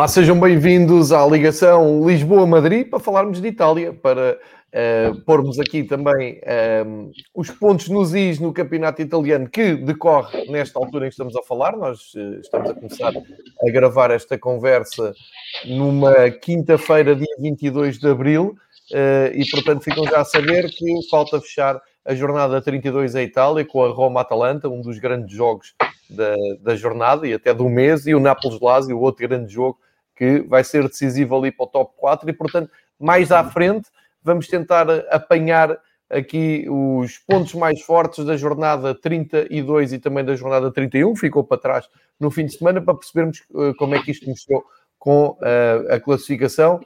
Lá sejam bem-vindos à ligação Lisboa-Madrid para falarmos de Itália, para eh, pormos aqui também eh, os pontos nos is no campeonato italiano que decorre nesta altura em que estamos a falar. Nós eh, estamos a começar a gravar esta conversa numa quinta-feira, dia 22 de abril, eh, e portanto ficam já a saber que falta fechar a jornada 32 em Itália com a Roma-Atalanta, um dos grandes jogos da, da jornada e até do mês, e o Nápoles-Lazio, o outro grande jogo que vai ser decisivo ali para o top 4 e, portanto, mais à frente vamos tentar apanhar aqui os pontos mais fortes da jornada 32 e também da jornada 31, ficou para trás no fim de semana, para percebermos uh, como é que isto mostrou com uh, a classificação,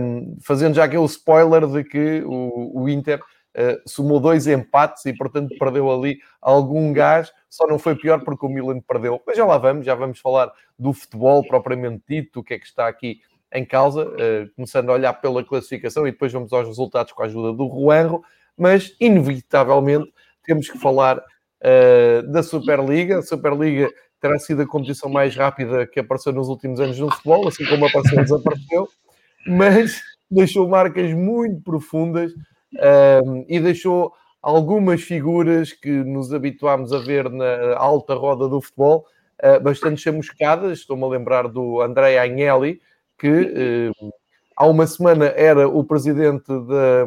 um, fazendo já aquele spoiler de que o Inter uh, somou dois empates e, portanto, perdeu ali algum gás, só não foi pior porque o Milan perdeu. Mas já lá vamos, já vamos falar do futebol propriamente dito, o que é que está aqui em causa, uh, começando a olhar pela classificação e depois vamos aos resultados com a ajuda do Ruanro, mas inevitavelmente temos que falar uh, da Superliga. A Superliga terá sido a competição mais rápida que apareceu nos últimos anos no futebol, assim como apareceu desapareceu, mas deixou marcas muito profundas um, e deixou algumas figuras que nos habituámos a ver na alta roda do futebol uh, bastante chamuscadas. Estou-me a lembrar do André Agnelli, que uh, há uma semana era o presidente da,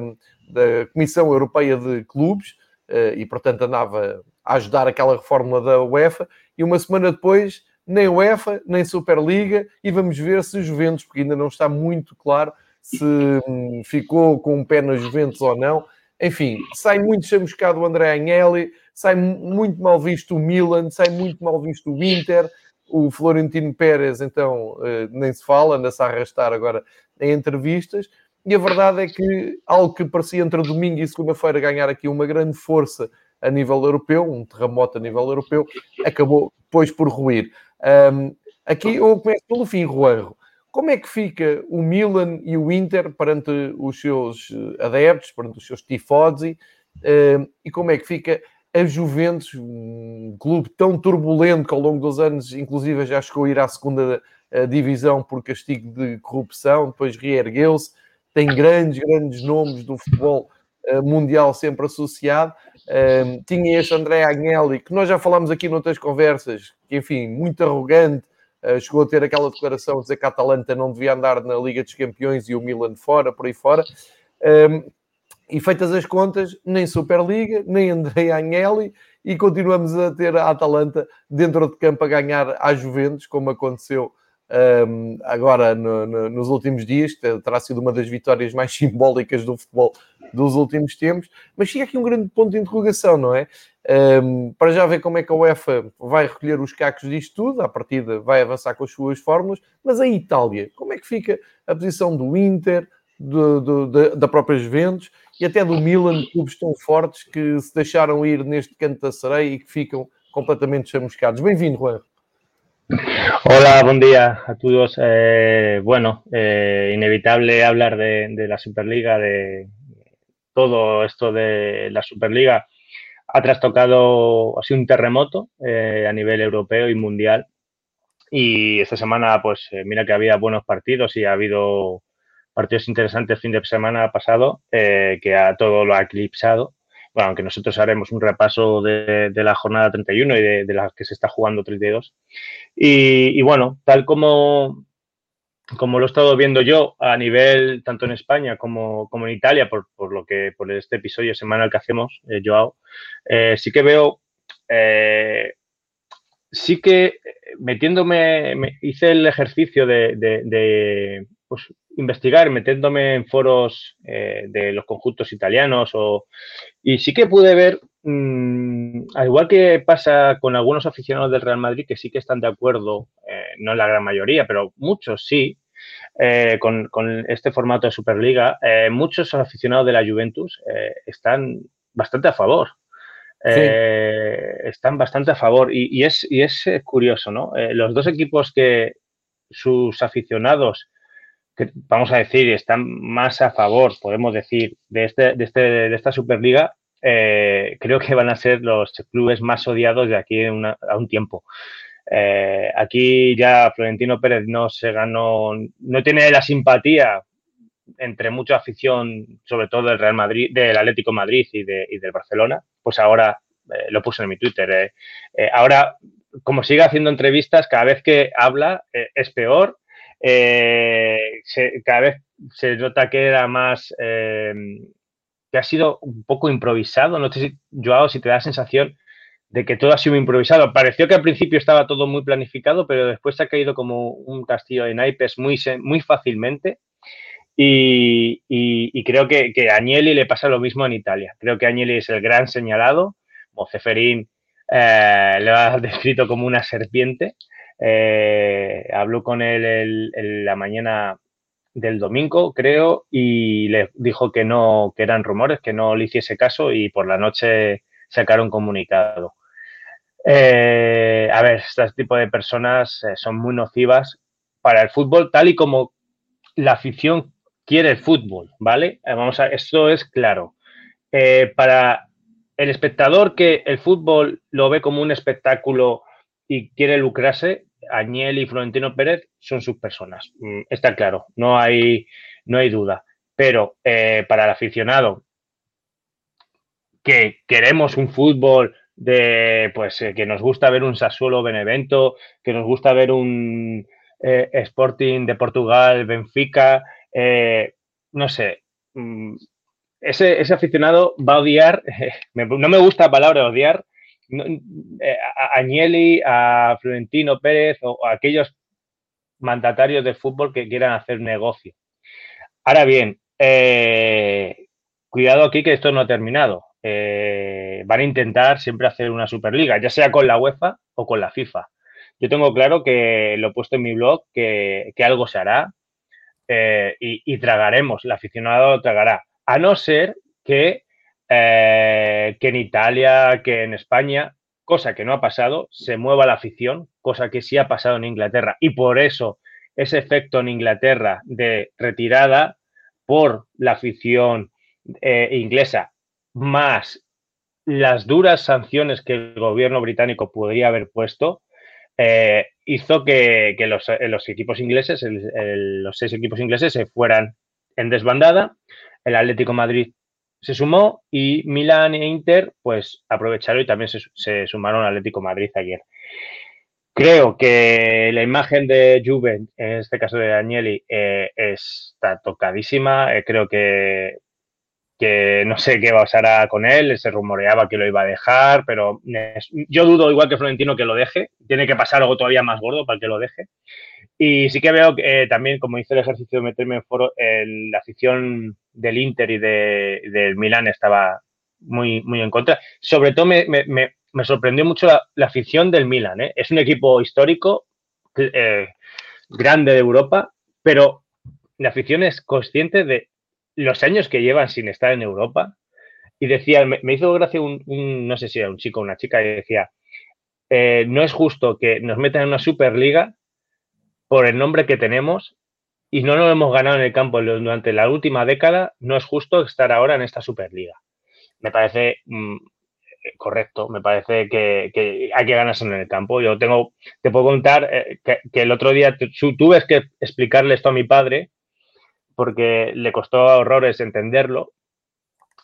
da Comissão Europeia de Clubes uh, e, portanto, andava a ajudar aquela reforma da UEFA, e uma semana depois nem UEFA, nem Superliga, e vamos ver se Juventus, porque ainda não está muito claro se hum, ficou com um pé na Juventus ou não. Enfim, sai muito chamuscado o André Agnelli, sai muito mal visto o Milan, sai muito mal visto o Inter, o Florentino Pérez, então, eh, nem se fala, anda-se a arrastar agora em entrevistas. E a verdade é que algo que parecia entre domingo e segunda-feira ganhar aqui uma grande força a nível europeu, um terremoto a nível europeu, acabou depois por ruir. Um, aqui eu começo pelo fim, Juanro. Como é que fica o Milan e o Inter perante os seus eh, adeptos, perante os seus tifosi, um, e como é que fica a Juventus, um clube tão turbulento que ao longo dos anos, inclusive, já chegou a ir à segunda uh, divisão por castigo de corrupção, depois reergueu-se, tem grandes, grandes nomes do futebol mundial sempre associado. Tinha este André Agnelli, que nós já falámos aqui noutras conversas, que, enfim, muito arrogante, chegou a ter aquela declaração de dizer que a Atalanta não devia andar na Liga dos Campeões e o Milan fora, por aí fora. Um, e feitas as contas, nem Superliga, nem André Agnelli, e continuamos a ter a Atalanta dentro de campo a ganhar à Juventus, como aconteceu um, agora no, no, nos últimos dias, que terá sido uma das vitórias mais simbólicas do futebol dos últimos tempos, mas fica aqui um grande ponto de interrogação, não é? Um, para já ver como é que a UEFA vai recolher os cacos disto tudo, a partida vai avançar com as suas fórmulas, mas a Itália, como é que fica a posição do Inter, do, do, da, da própria Juventus e até do Milan, clubes tão fortes que se deixaram ir neste canto da sereia e que ficam completamente chamuscados. Bem-vindo, Juan. Hola, buen día a todos. Eh, bueno, eh, inevitable hablar de, la Superliga, de todo esto de la Superliga. Ha trastocado, ha sido un terremoto eh, a nivel europeo y mundial. Y esta semana, pues mira que había buenos partidos y ha habido partidos interesantes fin de semana pasado, que a todo lo ha eclipsado. Bueno, aunque nosotros haremos un repaso de, la jornada 31 y de, de, la que se está jugando 32. Y, y bueno, tal como, como lo he estado viendo yo a nivel tanto en España como, como en Italia, por, por, lo que por este episodio semanal que hacemos, eh, Joao, eh, sí que veo, eh, sí que metiéndome, me, hice el ejercicio de pues, investigar metiéndome en foros eh, de los conjuntos italianos o, y sí que pude ver, mmm, al igual que pasa con algunos aficionados del Real Madrid que sí que están de acuerdo, eh, no la gran mayoría, pero muchos sí, eh, con, este formato de Superliga, eh, muchos aficionados de la Juventus están bastante a favor. están bastante a favor y, es, y es curioso, ¿no? los dos equipos que sus aficionados, que, vamos a decir, están más a favor, podemos decir, de, este, de, este, de esta Superliga, creo que van a ser los clubes más odiados de aquí a un tiempo. Eh, aquí ya Florentino Pérez no se ganó, no tiene la simpatía entre mucha afición, sobre todo del Real Madrid, del Atlético Madrid y, de, del Barcelona. Pues ahora eh, lo puse en mi Twitter. Eh, ahora, como sigue haciendo entrevistas, cada vez que habla es peor. Cada vez se nota que era más que ha sido un poco improvisado. No sé si, Joao, si te da la sensación de que todo ha sido improvisado. Pareció que al principio estaba todo muy planificado, pero después se ha caído como un castillo de naipes muy, muy fácilmente. Y, creo que, a Agnelli le pasa lo mismo en Italia. Creo que Agnelli es el gran señalado. Moceferín eh, le ha descrito como una serpiente. Eh, habló con él la mañana del domingo, creo, y le dijo que no, que eran rumores, que no le hiciese caso y por la noche sacaron comunicado. Eh, a ver, este tipo de personas eh, son muy nocivas para el fútbol, tal y como la afición quiere el fútbol, ¿vale? Vamos a, esto es claro. para el espectador que el fútbol lo ve como un espectáculo y quiere lucrarse, Añel y Florentino Pérez son sus personas. Mm, está claro, no hay, no hay duda. Pero para el aficionado que queremos un fútbol de pues eh, que nos gusta ver un Sassuolo Benevento, que nos gusta ver un eh, Sporting de Portugal, Benfica, eh, no sé. Mm, ese, ese, aficionado va a odiar, no me gusta la palabra odiar, a Agnelli, a Florentino Pérez o a aquellos mandatarios de fútbol que quieran hacer negocio. Ahora bien, cuidado aquí que esto no ha terminado. Eh, van a intentar siempre hacer una Superliga, ya sea con la UEFA o con la FIFA. Yo tengo claro que lo he puesto en mi blog, que, algo se hará eh, y, tragaremos, el aficionado lo tragará, a no ser que, eh, que en Italia, que en España, cosa que no ha pasado, se mueva la afición, cosa que sí ha pasado en Inglaterra. Y por eso ese efecto en Inglaterra de retirada por la afición inglesa más las duras sanciones que el gobierno británico podría haber puesto, eh, hizo que, eh, los, equipos ingleses, los seis equipos ingleses, se fueran en desbandada. El Atlético Madrid se sumó y Milan e Inter, pues aprovecharon y también se, sumaron al Atlético Madrid ayer. Creo que la imagen de Juve, en este caso de Danieli, eh, está tocadísima. creo que que no sé qué pasará con él, se rumoreaba que lo iba a dejar, pero yo dudo igual que Florentino que lo deje, tiene que pasar algo todavía más gordo para que lo deje. Y sí que veo eh, también, como hice el ejercicio de meterme en foro, la afición del Inter y de, del Milán estaba muy, muy en contra. Sobre todo me, sorprendió mucho la, afición del Milán. ¿eh? Es un equipo histórico, eh, grande de Europa, pero la afición es consciente de los años que llevan sin estar en Europa. Y decía, me, hizo gracia un, no sé si era un chico o una chica, y decía, eh, no es justo que nos metan en una Superliga por el nombre que tenemos y no lo hemos ganado en el campo durante la última década, no es justo estar ahora en esta Superliga. Me parece mm, correcto, me parece que, hay que ganarse en el campo. Yo tengo, te puedo contar eh, que, que, el otro día tuve que explicarle esto a mi padre porque le costó horrores entenderlo.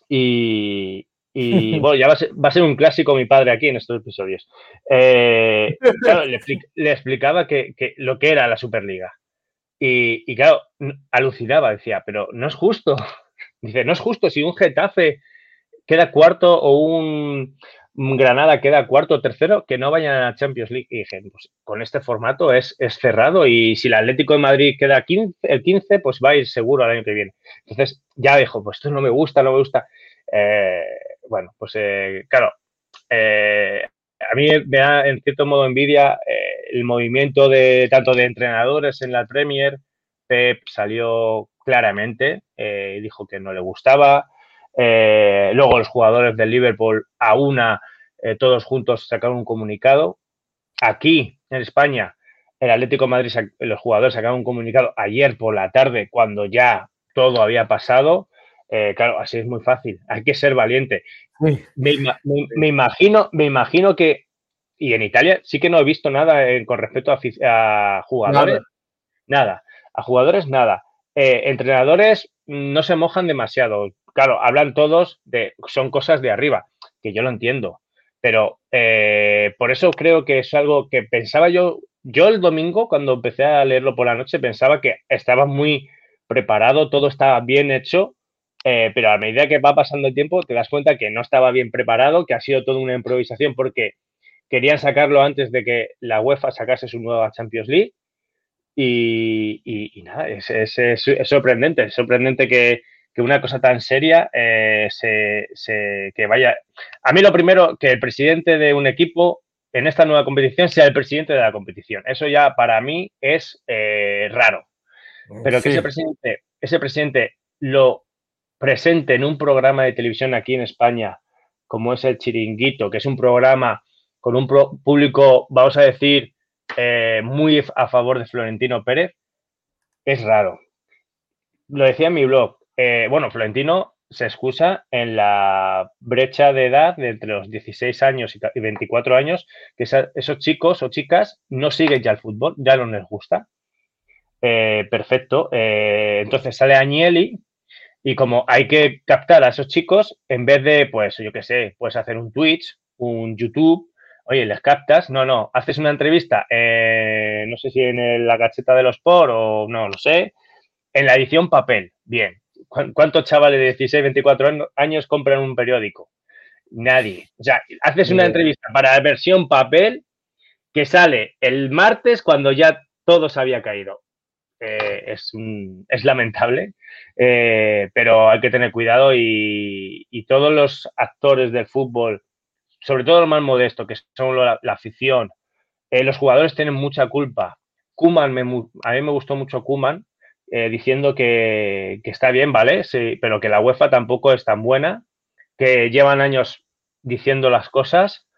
Y, bueno, ya va a, ser, un clásico mi padre aquí en estos episodios. Eh, claro, le, explicaba que, lo que era la Superliga. Y, y, claro, alucinaba, decía, pero no es justo. Dice, no es justo si un Getafe queda cuarto o un, Granada queda cuarto o tercero, que no vayan a Champions League. Y dije, pues con este formato es, cerrado y si el Atlético de Madrid queda el 15, pues va a ir seguro al año que viene. Entonces ya dijo, pues esto no me gusta, no me gusta. Eh, bueno, pues eh, claro, eh, a mí me da en cierto modo envidia el movimiento de tanto de entrenadores en la Premier, Pep salió claramente eh, y dijo que no le gustaba. Eh, luego los jugadores del Liverpool a una, eh, todos juntos sacaron un comunicado. Aquí, en España, el Atlético Madrid, los jugadores sacaron un comunicado ayer por la tarde, cuando ya todo había pasado. Claro, así es muy fácil. Hay que ser valiente. Me, imagino, me imagino que, y en Italia sí que no he visto nada con respecto a, jugadores. Nada. A jugadores, nada. entrenadores no se mojan demasiado claro, hablan todos de, son cosas de arriba, que yo lo entiendo, pero eh, por eso creo que es algo que pensaba yo, yo el domingo cuando empecé a leerlo por la noche pensaba que estaba muy preparado, todo estaba bien hecho, eh, pero a medida que va pasando el tiempo te das cuenta que no estaba bien preparado, que ha sido toda una improvisación porque querían sacarlo antes de que la UEFA sacase su nueva Champions League. Y, nada, es, es, sorprendente, es sorprendente que, que una cosa tan seria eh, se, que vaya. A mí lo primero, que el presidente de un equipo en esta nueva competición sea el presidente de la competición. Eso ya para mí es eh, raro. Pero que ese presidente, ese presidente lo presente en un programa de televisión aquí en España, como es el Chiringuito, que es un programa con un público, vamos a decir, eh, muy a favor de Florentino Pérez, es raro. Lo decía en mi blog, eh, bueno, Florentino se excusa en la brecha de edad de entre los 16 años y 24 años, que esos chicos o chicas no siguen ya el fútbol, ya no les gusta. Eh, perfecto. Entonces sale Agnelli y como hay que captar a esos chicos, en vez de, pues, yo qué sé, puedes hacer un Twitch, un YouTube, oye, les captas, no, no, haces una entrevista, no sé si en la gacheta de los por o no lo sé, en la edición papel, bien, ¿Cuántos chavales de 16, 24 años compran un periódico? Nadie. O sea, haces una entrevista para la versión papel que sale el martes cuando ya todo se había caído. Eh, es, es, lamentable, eh, pero hay que tener cuidado y, todos los actores del fútbol, sobre todo los más modestos, que son la, afición, eh, los jugadores tienen mucha culpa. Kuman, a mí me gustó mucho Kuman, diciendo que, está bien, ¿vale? Sí, pero que la UEFA tampoco es tan buena, que llevan años diciendo las cosas,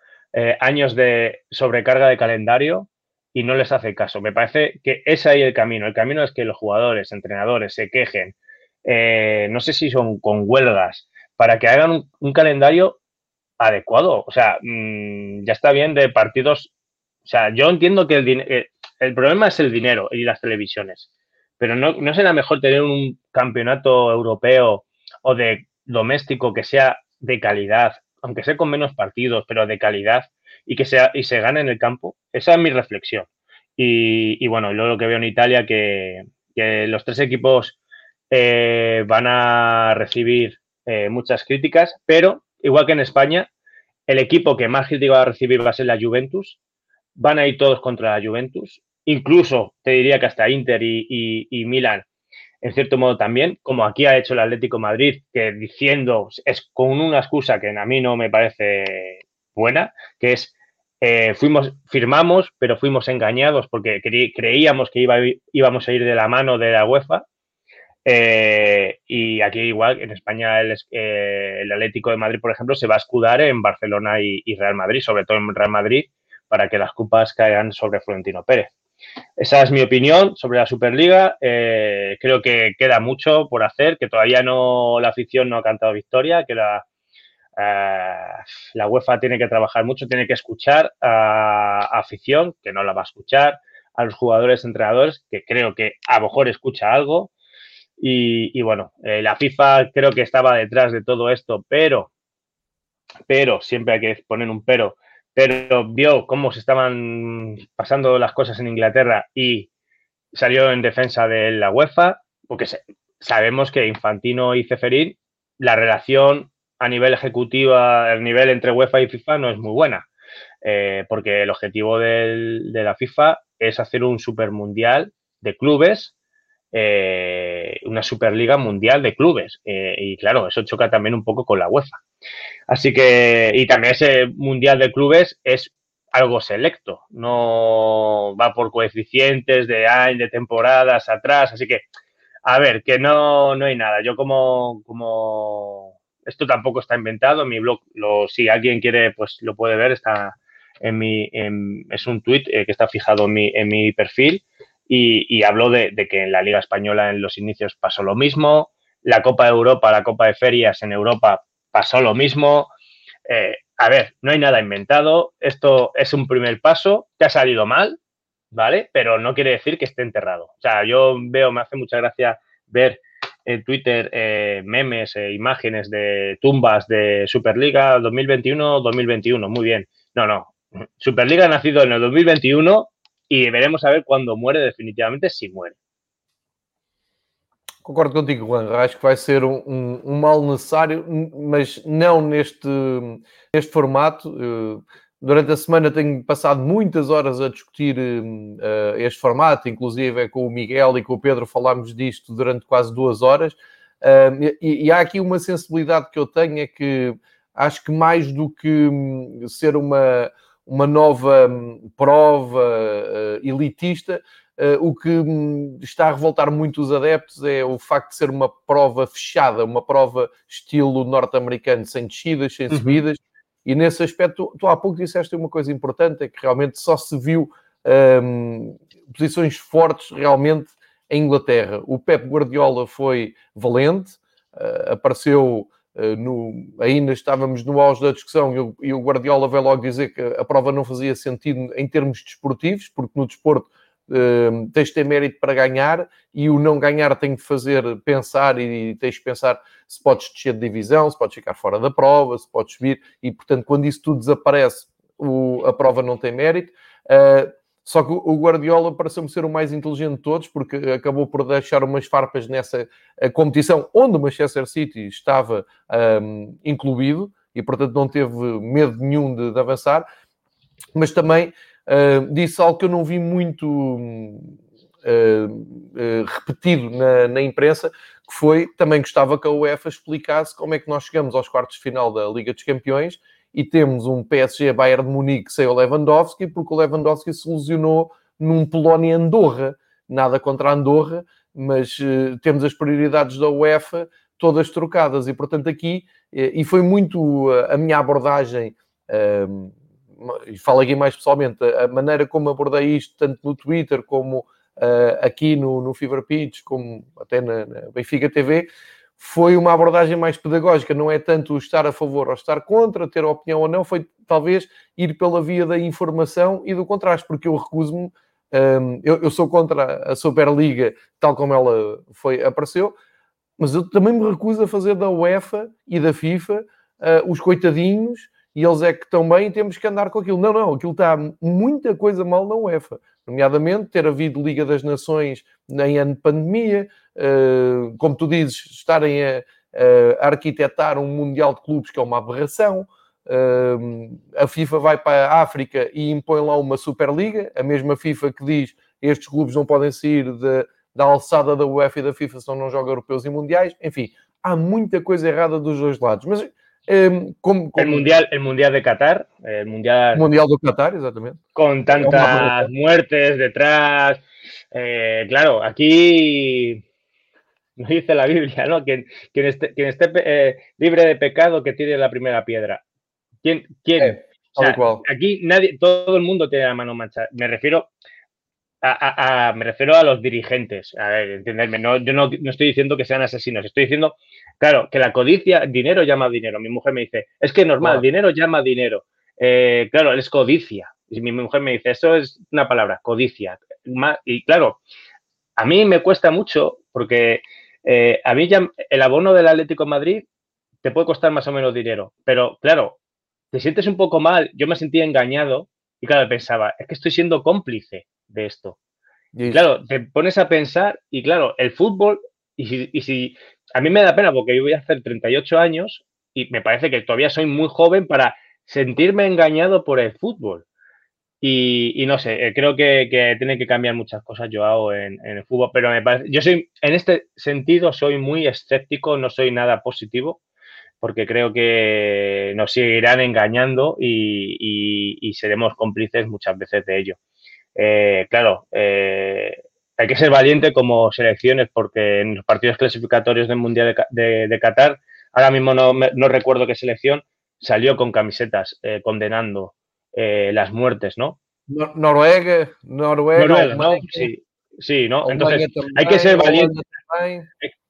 años de sobrecarga de calendario y no les hace caso. Me parece que es ahí el camino. El camino es que los jugadores, entrenadores se quejen, eh, no sé si son con huelgas, para que hagan un, calendario adecuado. O sea, mm, ya está bien de partidos. O sea, yo entiendo que el, el problema es el dinero y las televisiones pero no, no será mejor tener un campeonato europeo o de doméstico que sea de calidad, aunque sea con menos partidos, pero de calidad y que sea y se gane en el campo. Esa es mi reflexión. Y, bueno, luego lo que veo en Italia que, que los tres equipos eh, van a recibir eh, muchas críticas, pero igual que en España, el equipo que más crítica va a recibir va a ser la Juventus. Van a ir todos contra la Juventus incluso te diría que hasta Inter y, y, Milan, en cierto modo también, como aquí ha hecho el Atlético Madrid, que diciendo, es con una excusa que a mí no me parece buena, que es eh, fuimos, firmamos, pero fuimos engañados porque creíamos que iba, íbamos a ir de la mano de la UEFA. Eh, y aquí igual, en España el, eh, el, Atlético de Madrid, por ejemplo, se va a escudar en Barcelona y, y Real Madrid, sobre todo en Real Madrid, para que las copas caigan sobre Florentino Pérez. Esa es mi opinión sobre la Superliga. Creo que queda mucho por hacer, que todavía no la afición no ha cantado victoria, que la, eh, la UEFA tiene que trabajar mucho, tiene que escuchar a, afición, que no la va a escuchar, a los jugadores, entrenadores, que creo que a lo mejor escucha algo. Y, bueno, eh, la FIFA creo que estaba detrás de todo esto, pero, pero, siempre hay que poner un pero, pero vio cómo se estaban pasando las cosas en Inglaterra y salió en defensa de la UEFA, porque sabemos que Infantino y Ceferín, la relación a nivel ejecutivo, a nivel entre UEFA y FIFA no es muy buena, eh, porque el objetivo de la FIFA es hacer un supermundial de clubes, eh, una superliga mundial de clubes, eh, y claro, eso choca también un poco con la UEFA. Así que, y también ese Mundial de Clubes es algo selecto, no va por coeficientes de años, de temporadas atrás, así que, a ver, que no, no hay nada. Yo como, como, esto tampoco está inventado, en mi blog, lo, si alguien quiere, pues lo puede ver, está en mi, es un tuit eh, que está fijado en mi, en perfil y, y hablo de, de, que en la Liga Española en los inicios pasó lo mismo, la Copa de Europa, la Copa de Ferias en Europa pasó lo mismo. Eh, a ver, no hay nada inventado, esto es un primer paso, te ha salido mal, ¿vale? Pero no quiere decir que esté enterrado. O sea, yo veo, me hace mucha gracia ver en Twitter eh, memes, e imágenes de tumbas de Superliga 2021-2021. Muy bien. No, no. Superliga ha nacido en el 2021 y veremos a ver cuándo muere definitivamente, si muere. Concordo contigo, Juan. Acho que vai ser um, um, um, mal necessário, mas não neste, neste formato. Durante a semana tenho passado muitas horas a discutir uh, este formato, inclusive é com o Miguel e com o Pedro falámos disto durante quase duas horas. Uh, e, e, há aqui uma sensibilidade que eu tenho, é que acho que mais do que hum, ser uma, uma nova prova uh, elitista, Uh, o que está a revoltar muito os adeptos é o facto de ser uma prova fechada, uma prova estilo norte-americano, sem descidas, sem uhum. E nesse aspecto, tu, tu, há pouco disseste uma coisa importante, é que realmente só se viu um, posições fortes realmente em Inglaterra. O Pep Guardiola foi valente, uh, apareceu uh, no, ainda estávamos no auge da discussão e o, e o Guardiola veio logo dizer que a prova não fazia sentido em termos desportivos, porque no desporto Uh, tens de ter mérito para ganhar e o não ganhar tem de fazer pensar e tens de pensar se podes descer de divisão, se podes ficar fora da prova, se podes subir e, portanto, quando isso tudo desaparece, o, a prova não tem mérito. Uh, só que o Guardiola pareceu-me ser o mais inteligente de todos, porque acabou por deixar umas farpas nessa competição onde o Manchester City estava um, incluído e, portanto, não teve medo nenhum de, de avançar. Mas também Uh, disse algo que eu não vi muito uh, repetido na, na, imprensa, que foi também gostava que a UEFA explicasse como é que nós chegamos aos quartos de final da Liga dos Campeões e temos um PSG Bayern de Munique sem o Lewandowski, porque o Lewandowski se lesionou num Polónia-Andorra. Nada contra Andorra, mas temos as prioridades da UEFA todas trocadas e, portanto, aqui, e foi muito a minha abordagem e falo aqui mais pessoalmente, a maneira como abordei isto, tanto no Twitter como uh, aqui no, no Fever Pitch, como até na, na, Benfica TV, foi uma abordagem mais pedagógica, não é tanto estar a favor ou estar contra, ter opinião ou não, foi talvez ir pela via da informação e do contraste, porque eu recuso-me, um, eu, eu, sou contra a Superliga tal como ela foi, apareceu, mas eu também me recuso a fazer da UEFA e da FIFA uh, os coitadinhos e eles é que e temos que andar com aquilo. Não, não, aquilo está muita coisa mal na UEFA, nomeadamente ter havido Liga das Nações em ano de pandemia, uh, como tu dizes, estarem a, a, arquitetar um Mundial de Clubes que é uma aberração. Uh, a FIFA vai para a África e impõe lá uma Superliga, a mesma FIFA que diz estes clubes não podem sair de, da alçada da UEFA e da FIFA se não jogam europeus e mundiais. Enfim, há muita coisa errada dos dois lados. Mas Eh, como, como... El, mundial, el Mundial de Qatar, el Mundial... Mundial de Qatar, exactamente. Con tantas muertes detrás. Eh, claro, aquí no dice la Biblia, ¿no? Quien, quien esté, quien esté eh, libre de pecado que tire la primera piedra. ¿Quién? quién? Eh, o sea, aquí nadie, todo el mundo tiene la mano manchada. Me refiero a, a, a, me refiero a los dirigentes. A ver, entenderme, no, yo no, no, estoy diciendo que sean asesinos, estoy diciendo Claro, que la codicia, dinero llama dinero. Mi mujer me dice, es que normal, dinero llama dinero. Eh, claro, es codicia. Y mi mujer me dice, eso es una palabra, codicia. Y claro, a mí me cuesta mucho porque eh, a mí ya el abono del Atlético de Madrid te puede costar más o menos dinero, pero claro, te sientes un poco mal. Yo me sentía engañado y claro, pensaba, es que estoy siendo cómplice de esto. Y claro, te pones a pensar y claro, el fútbol, y si, y si a mí me da pena porque yo voy a hacer 38 años y me parece que todavía soy muy joven para sentirme engañado por el fútbol. Y, no sé, eh, creo que, que que cambiar muchas cosas, Joao, en, en el fútbol, pero me parece, yo soy, en este sentido, soy muy escéptico, no soy nada positivo. porque creo que nos seguirán engañando y, seremos cómplices muchas veces de ello. Eh, claro, eh, hay que ser valiente como selecciones porque en los partidos clasificatorios del Mundial de, Qatar, ahora mismo no, no, recuerdo qué selección, salió con camisetas eh, condenando las muertes, ¿no? Noruega, Noruega, ¿no? Sí, sí, ¿no? Entonces, hay que ser valiente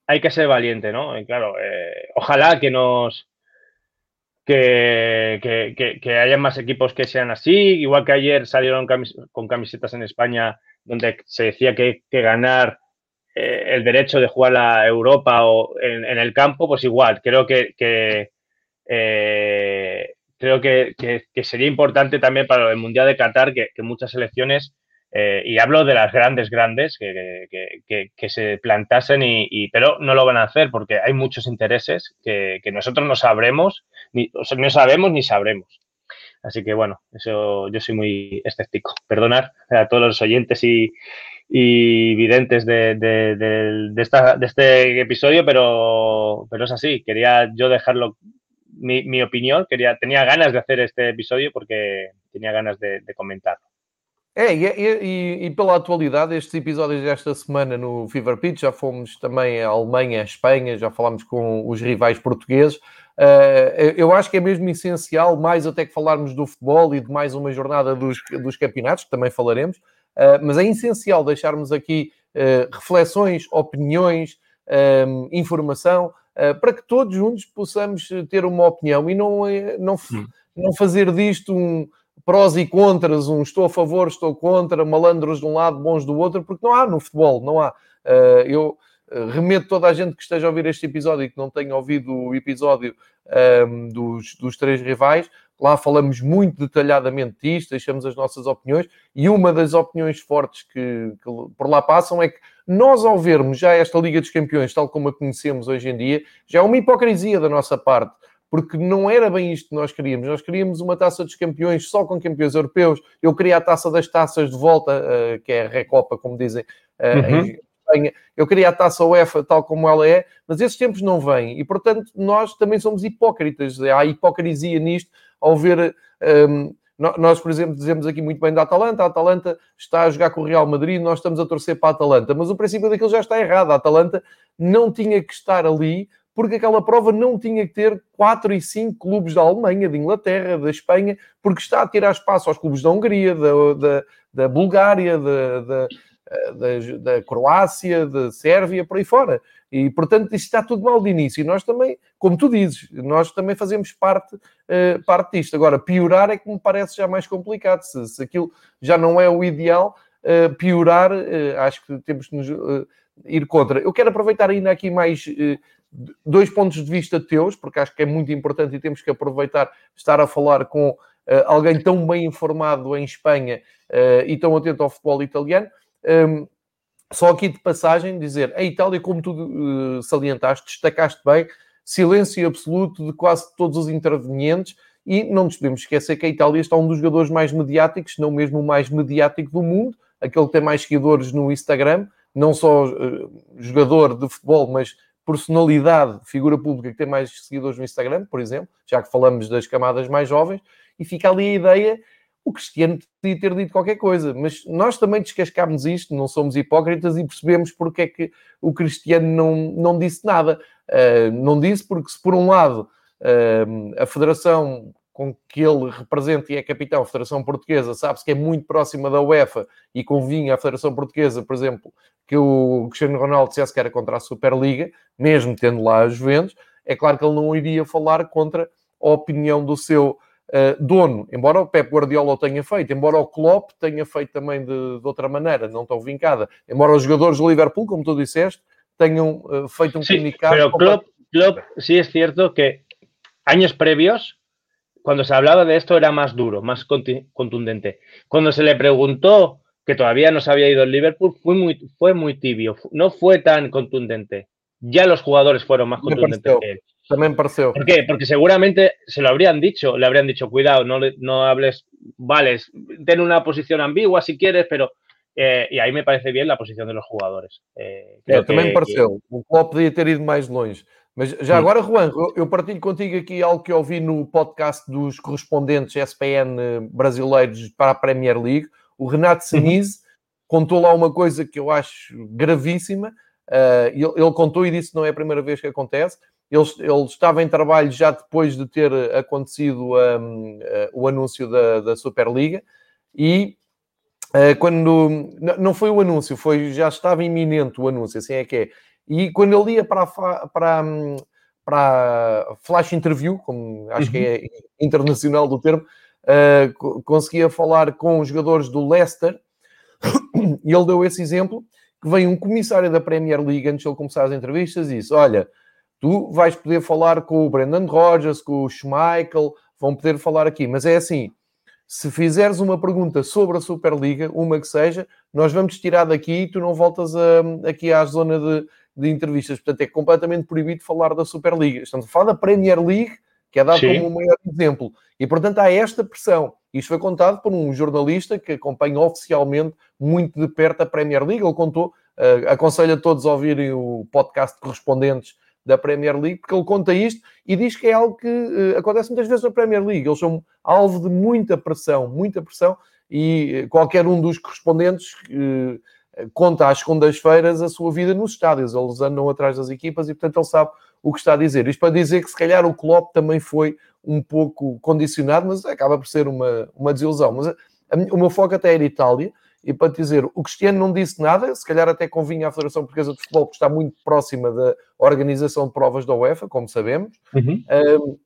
hay que ser valiente, ¿no? Y claro, eh, ojalá que nos. Que, que, haya más equipos que sean así. Igual que ayer salieron con camisetas en España donde se decía que, que ganar eh, el derecho de jugar a Europa o en, el campo, pues igual. Creo que, eh, creo que, sería importante también para el Mundial de Qatar que, muchas selecciones eh, y hablo de las grandes, grandes, que, que, se plantasen, y, pero no lo van a hacer porque hay muchos intereses que, nosotros no sabremos, ni, no sabemos ni sabremos. Así que bueno, eso yo soy muy escéptico. Perdonar a todos los oyentes y, y videntes de, de, de, esta, de, este episodio, pero, pero es así. Quería yo dejarlo, mi, mi opinión, quería, tenía ganas de hacer este episodio porque tenía ganas de, comentarlo. É, e, e, e, pela atualidade, estes episódios desta semana no Fever Pitch, já fomos também à Alemanha, à Espanha, já falámos com os rivais portugueses. Uh, eu acho que é mesmo essencial, mais até que falarmos do futebol e de mais uma jornada dos, dos campeonatos, que também falaremos, uh, mas é essencial deixarmos aqui uh, reflexões, opiniões, informação, para que todos juntos possamos ter uma opinião e não, não, não fazer disto um prós e contras, um estou a favor, estou contra, malandros de um lado, bons do outro, porque não há no futebol, não há. Uh, eu uh, remeto toda a gente que esteja a ouvir este episódio e que não tenha ouvido o episódio um, ehm, dos, dos três rivais, lá falamos muito detalhadamente disto, deixamos as nossas opiniões, e uma das opiniões fortes que, que por lá passam é que nós, ao vermos já esta Liga dos Campeões, tal como a conhecemos hoje em dia, já é uma hipocrisia da nossa parte porque não era bem isto que nós queríamos. Nós queríamos uma taça dos campeões só com campeões europeus. Eu queria a taça das taças de volta, uh, que é a Recopa, como dizem uh, uhum. em Espanha. Eu queria a taça UEFA tal como ela é, mas esses tempos não vêm. E, portanto, nós também somos hipócritas. Há hipocrisia nisto ao ver. Um, ehm, nós, por exemplo, dizemos aqui muito bem da Atalanta, a Atalanta está a jogar com o Real Madrid, nós estamos a torcer para a Atalanta, mas o princípio daquilo já está errado. A Atalanta não tinha que estar ali porque aquela prova não tinha que ter 4 e 5 clubes da Alemanha, da Inglaterra, da Espanha, porque está a tirar espaço aos clubes da Hungria, da, da, da Bulgária, da, da, da, da, Croácia, da Sérvia, por aí fora. E, portanto, isto está tudo mal de início. E nós também, como tu dizes, nós também fazemos parte, uh, parte disto. Agora, piorar é que me parece já mais complicado. Se, se aquilo já não é o ideal, uh, piorar, uh, acho que temos de nos ir contra. Eu quero aproveitar ainda aqui mais dois pontos de vista teus, porque acho que é muito importante e temos que aproveitar estar a falar com uh, alguém tão bem informado em Espanha uh, e tão atento ao futebol italiano. Um, ehm, só aqui de passagem dizer, a Itália, como tu uh, salientaste, destacaste bem, silêncio absoluto de quase todos os intervenientes e não nos podemos esquecer que a Itália está um dos jogadores mais mediáticos, não mesmo o mais mediático do mundo, aquele que tem mais seguidores no Instagram, não só jogador de futebol, mas personalidade, figura pública que tem mais seguidores no Instagram, por exemplo, já que falamos das camadas mais jovens, e fica ali a ideia, o Cristiano podia ter dito qualquer coisa, mas nós também descascámos isto, não somos hipócritas e percebemos porque é que o Cristiano não, não disse nada. Uh, não disse porque se por um lado uh, a Federação com que ele representa e é capitão, a Federação Portuguesa, sabe-se que é muito próxima da UEFA e convinha à Federação Portuguesa, por exemplo, que o Cristiano Ronaldo dissesse que era contra a Superliga, mesmo tendo lá as Juventus, é claro que ele não iria falar contra a opinião do seu uh, dono, embora o Pep Guardiola o tenha feito, embora o Klopp tenha feito também de, de outra maneira, não tão vincada, embora os jogadores do Liverpool, como tu disseste, tenham uh, feito um sí, comunicado... Pero Klopp, Klopp sí es cierto que años previos cuando se hablaba de esto era más duro, más contundente. Cuando se le preguntó que todavía no se había ido el Liverpool, fue muy, fue muy tibio, no fue tan contundente. Ya los jugadores fueron más contundentes que él. También pareció. ¿Por qué? Porque seguramente se lo habrían dicho, le habrían dicho, cuidado, no, no hables, vales, ten una posición ambigua si quieres, pero eh, y ahí me parece bien la posición de los jugadores. Eh, creo é, também que, pareceu. O Klopp podia ter ido mais longe. Mas já agora, Juan, eu partilho contigo aqui algo que eu ouvi no podcast dos correspondentes SPN brasileiros para a Premier League. O Renato Senise uhum. contou lá uma coisa que eu acho gravíssima. Uh, ele, contou e disse que não é a primeira vez que acontece. Ele, estava em trabalho já depois de ter acontecido um, uh, o anúncio da, Superliga e quando não foi o anúncio, foi já estava iminente o anúncio, assim é que é. E quando ele ia para a, para, para flash interview, como acho uhum. que é internacional do termo, uh, conseguia falar com os jogadores do Leicester e ele deu esse exemplo que vem um comissário da Premier League antes de ele começar as entrevistas e disse: Olha, tu vais poder falar com o Brendan Rodgers, com o Schmeichel, vão poder falar aqui, mas é assim. Se fizeres uma pergunta sobre a Superliga, uma que seja, nós vamos tirar daqui e tu não voltas a, aqui à zona de, de entrevistas. Portanto, é completamente proibido falar da Superliga. Estamos a falar da Premier League, que é dado Sim. como o maior exemplo. E, portanto, há esta pressão. Isto foi contado por um jornalista que acompanha oficialmente muito de perto a Premier League. Ele contou, uh, aconselho a todos a ouvirem o podcast correspondentes da Premier League, porque ele conta isto e diz que é algo que uh, acontece muitas vezes na Premier League. Eles são alvo de muita pressão, muita pressão, e qualquer um dos correspondentes conta às segundas-feiras a sua vida nos estádios. Eles andam atrás das equipas e, portanto, ele sabe o que está a dizer. Isto para dizer que, se calhar, o Klopp também foi um pouco condicionado, mas acaba por ser uma, uma desilusão. Mas a, a, o meu foco até era Itália. E para te dizer, o Cristiano não disse nada, se calhar até convinha à Federação Portuguesa de Futebol, que está muito próxima da organização de provas da UEFA, como sabemos. Uhum. Um,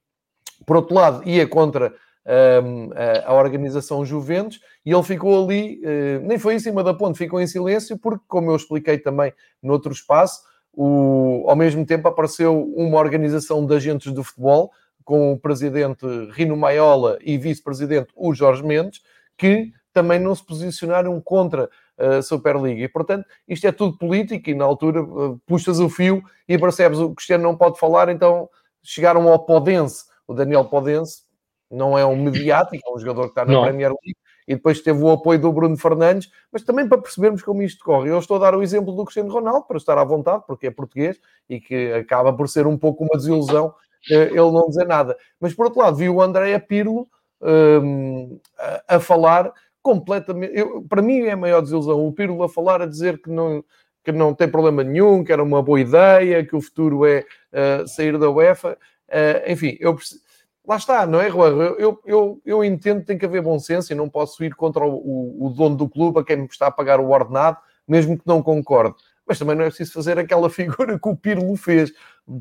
por outro lado, ia contra um, a, a, organização Juventus, e ele ficou ali, uh, nem foi em cima da ponte, ficou em silêncio, porque, como eu expliquei também no outro espaço, o, ao mesmo tempo apareceu uma organização de agentes do futebol, com o presidente Rino Maiola e vice-presidente o Jorge Mendes, que também não se posicionaram contra a Superliga. E, portanto, isto é tudo político e, na altura, uh, puxas o fio e percebes o Cristiano não pode falar, então chegaram ao Podense, o Daniel Podense, não é um mediático, é um jogador que está na não. Premier League, e depois teve o apoio do Bruno Fernandes, mas também para percebermos como isto corre. Eu estou a dar o exemplo do Cristiano Ronaldo, para estar à vontade, porque é português, e que acaba por ser um pouco uma desilusão eh, ele não dizer nada. Mas, por outro lado, vi o André Pirlo um, a, a, falar completamente... Eu, para mim é a maior desilusão, o Pirlo a falar, a dizer que não que não tem problema nenhum, que era uma boa ideia, que o futuro é uh, sair da UEFA. Uh, enfim, eu percebo lá está, não é, Juan? Eu, eu, eu entendo que tem que haver bom senso e não posso ir contra o, o, o, dono do clube, a quem me está a pagar o ordenado, mesmo que não concorde. Mas também não é preciso fazer aquela figura que o Pirlo fez.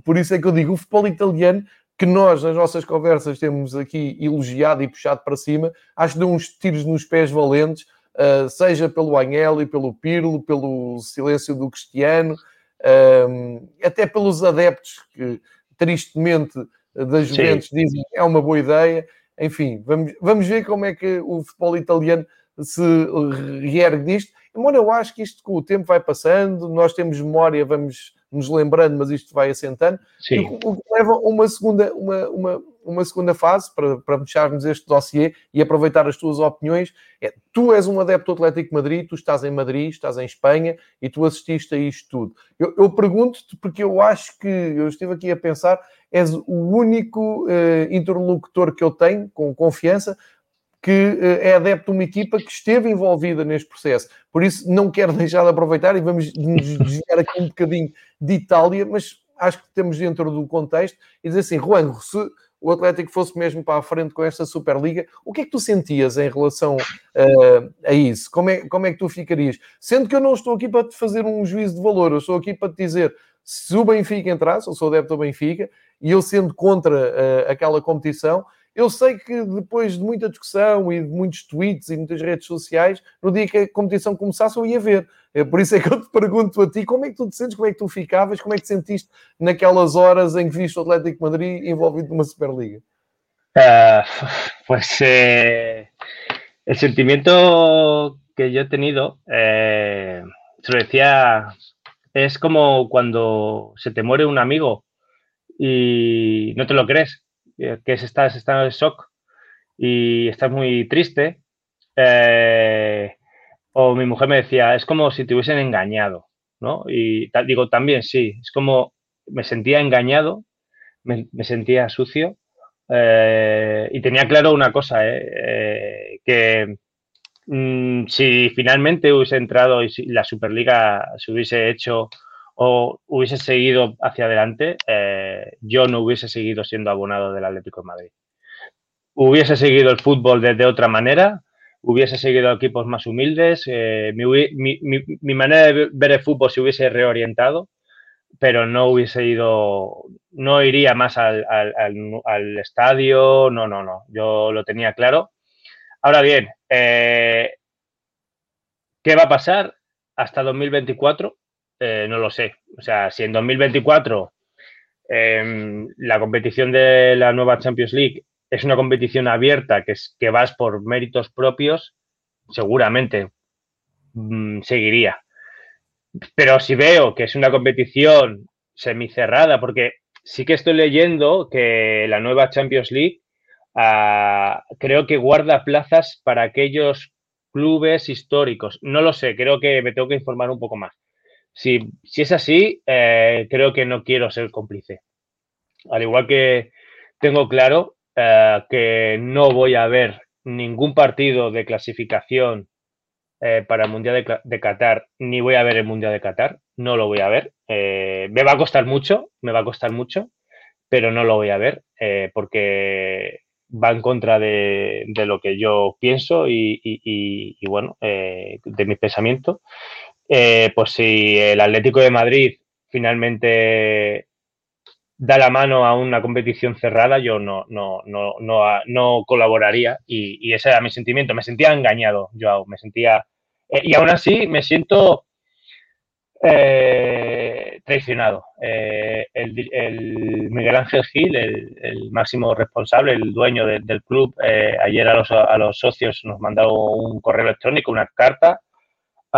Por isso é que eu digo, o futebol italiano, que nós, nas nossas conversas, temos aqui elogiado e puxado para cima, acho que deu uns tiros nos pés valentes, uh, seja pelo Agnelli, pelo Pirlo, pelo silêncio do Cristiano, uh, até pelos adeptos que, tristemente, da Juventus Sim. dizem é uma boa ideia. Enfim, vamos, vamos ver como é que o futebol italiano se reergue disto. Embora eu acho que isto com o tempo vai passando, nós temos memória, vamos nos lembrando, mas isto vai assentando. Sim. O, que leva a uma segunda, uma, uma, uma segunda fase para, para fecharmos este dossiê e aproveitar as tuas opiniões. É, tu és um adepto do Atlético Madrid, tu estás em Madrid, estás em Espanha e tu assististe a isto tudo. Eu, eu pergunto-te, porque eu acho que eu estive aqui a pensar, és o único uh, interlocutor que eu tenho com confiança que uh, é adepto de uma equipa que esteve envolvida neste processo. Por isso, não quero deixar de aproveitar e vamos nos desviar aqui um bocadinho de Itália, mas acho que estamos dentro do contexto e dizer assim, Juan, se o Atlético fosse mesmo para a frente com esta Superliga, o que é que tu sentias em relação uh, a isso? Como é, como é que tu ficarias? Sendo que eu não estou aqui para te fazer um juízo de valor, eu estou aqui para te dizer se o Benfica entrasse, eu sou adepto do Benfica, e eu sendo contra uh, aquela competição, eu sei que depois de muita discussão e de muitos tweets e muitas redes sociais, no dia que a competição começasse, eu ia ver. É por isso é que eu te pergunto a ti, como é que tu te sentes, como é que tu ficavas, como é que te sentiste naquelas horas em que viste o Atlético Madrid envolvido numa Superliga? Uh, pues eh, el sentimiento que yo he tenido, eh, se lo decía, es como cuando se te muere un amigo y no te lo crees, que es estás, estás shock y estás muy triste. Eh, o mi mujer me decía, es como si te hubiesen engañado, ¿no? Y digo, también sí, es como me sentía engañado, me, sentía sucio eh, y tenía claro una cosa, que mm, si finalmente hubiese entrado y si la Superliga se hubiese hecho o hubiese seguido hacia adelante, yo no hubiese seguido siendo abonado del Atlético de Madrid. Hubiese seguido el fútbol de otra manera, hubiese seguido equipos más humildes, eh, mi, manera de ver el fútbol se hubiese reorientado, pero no hubiese ido, no iría más al, estadio, no, no, no, yo lo tenía claro. Ahora bien, eh, ¿qué va a pasar hasta 2024? Eh, no lo sé. O sea, si en 2024 em, la competición de la nueva Champions League es una competición abierta, que, es, que vas por méritos propios, seguramente mm, seguiría. Pero si veo que es una competición semicerrada, porque sí que estoy leyendo que la nueva Champions League ah, creo que guarda plazas para aquellos clubes históricos. No lo sé, creo que me tengo que informar un poco más. Si, si es así, eh, creo que no quiero ser cómplice. Al igual que tengo claro eh, que no voy a ver ningún partido de clasificación eh, para el Mundial de, Qatar, ni voy a ver el Mundial de Qatar, no lo voy a ver. Eh, me va a costar mucho, me va a costar mucho, pero no lo voy a ver porque va en contra de, lo que yo pienso y, bueno, de mi pensamiento. pues si el Atlético de Madrid finalmente da la mano a una competición cerrada, yo no, no, no, no, no colaboraría y, ese era mi sentimiento. Me sentía engañado, yo me sentía... Eh, y aún así me siento eh, traicionado. Eh, el, Miguel Ángel Gil, el, máximo responsable, el dueño del club, ayer a los, a los socios nos mandó un correo electrónico, una carta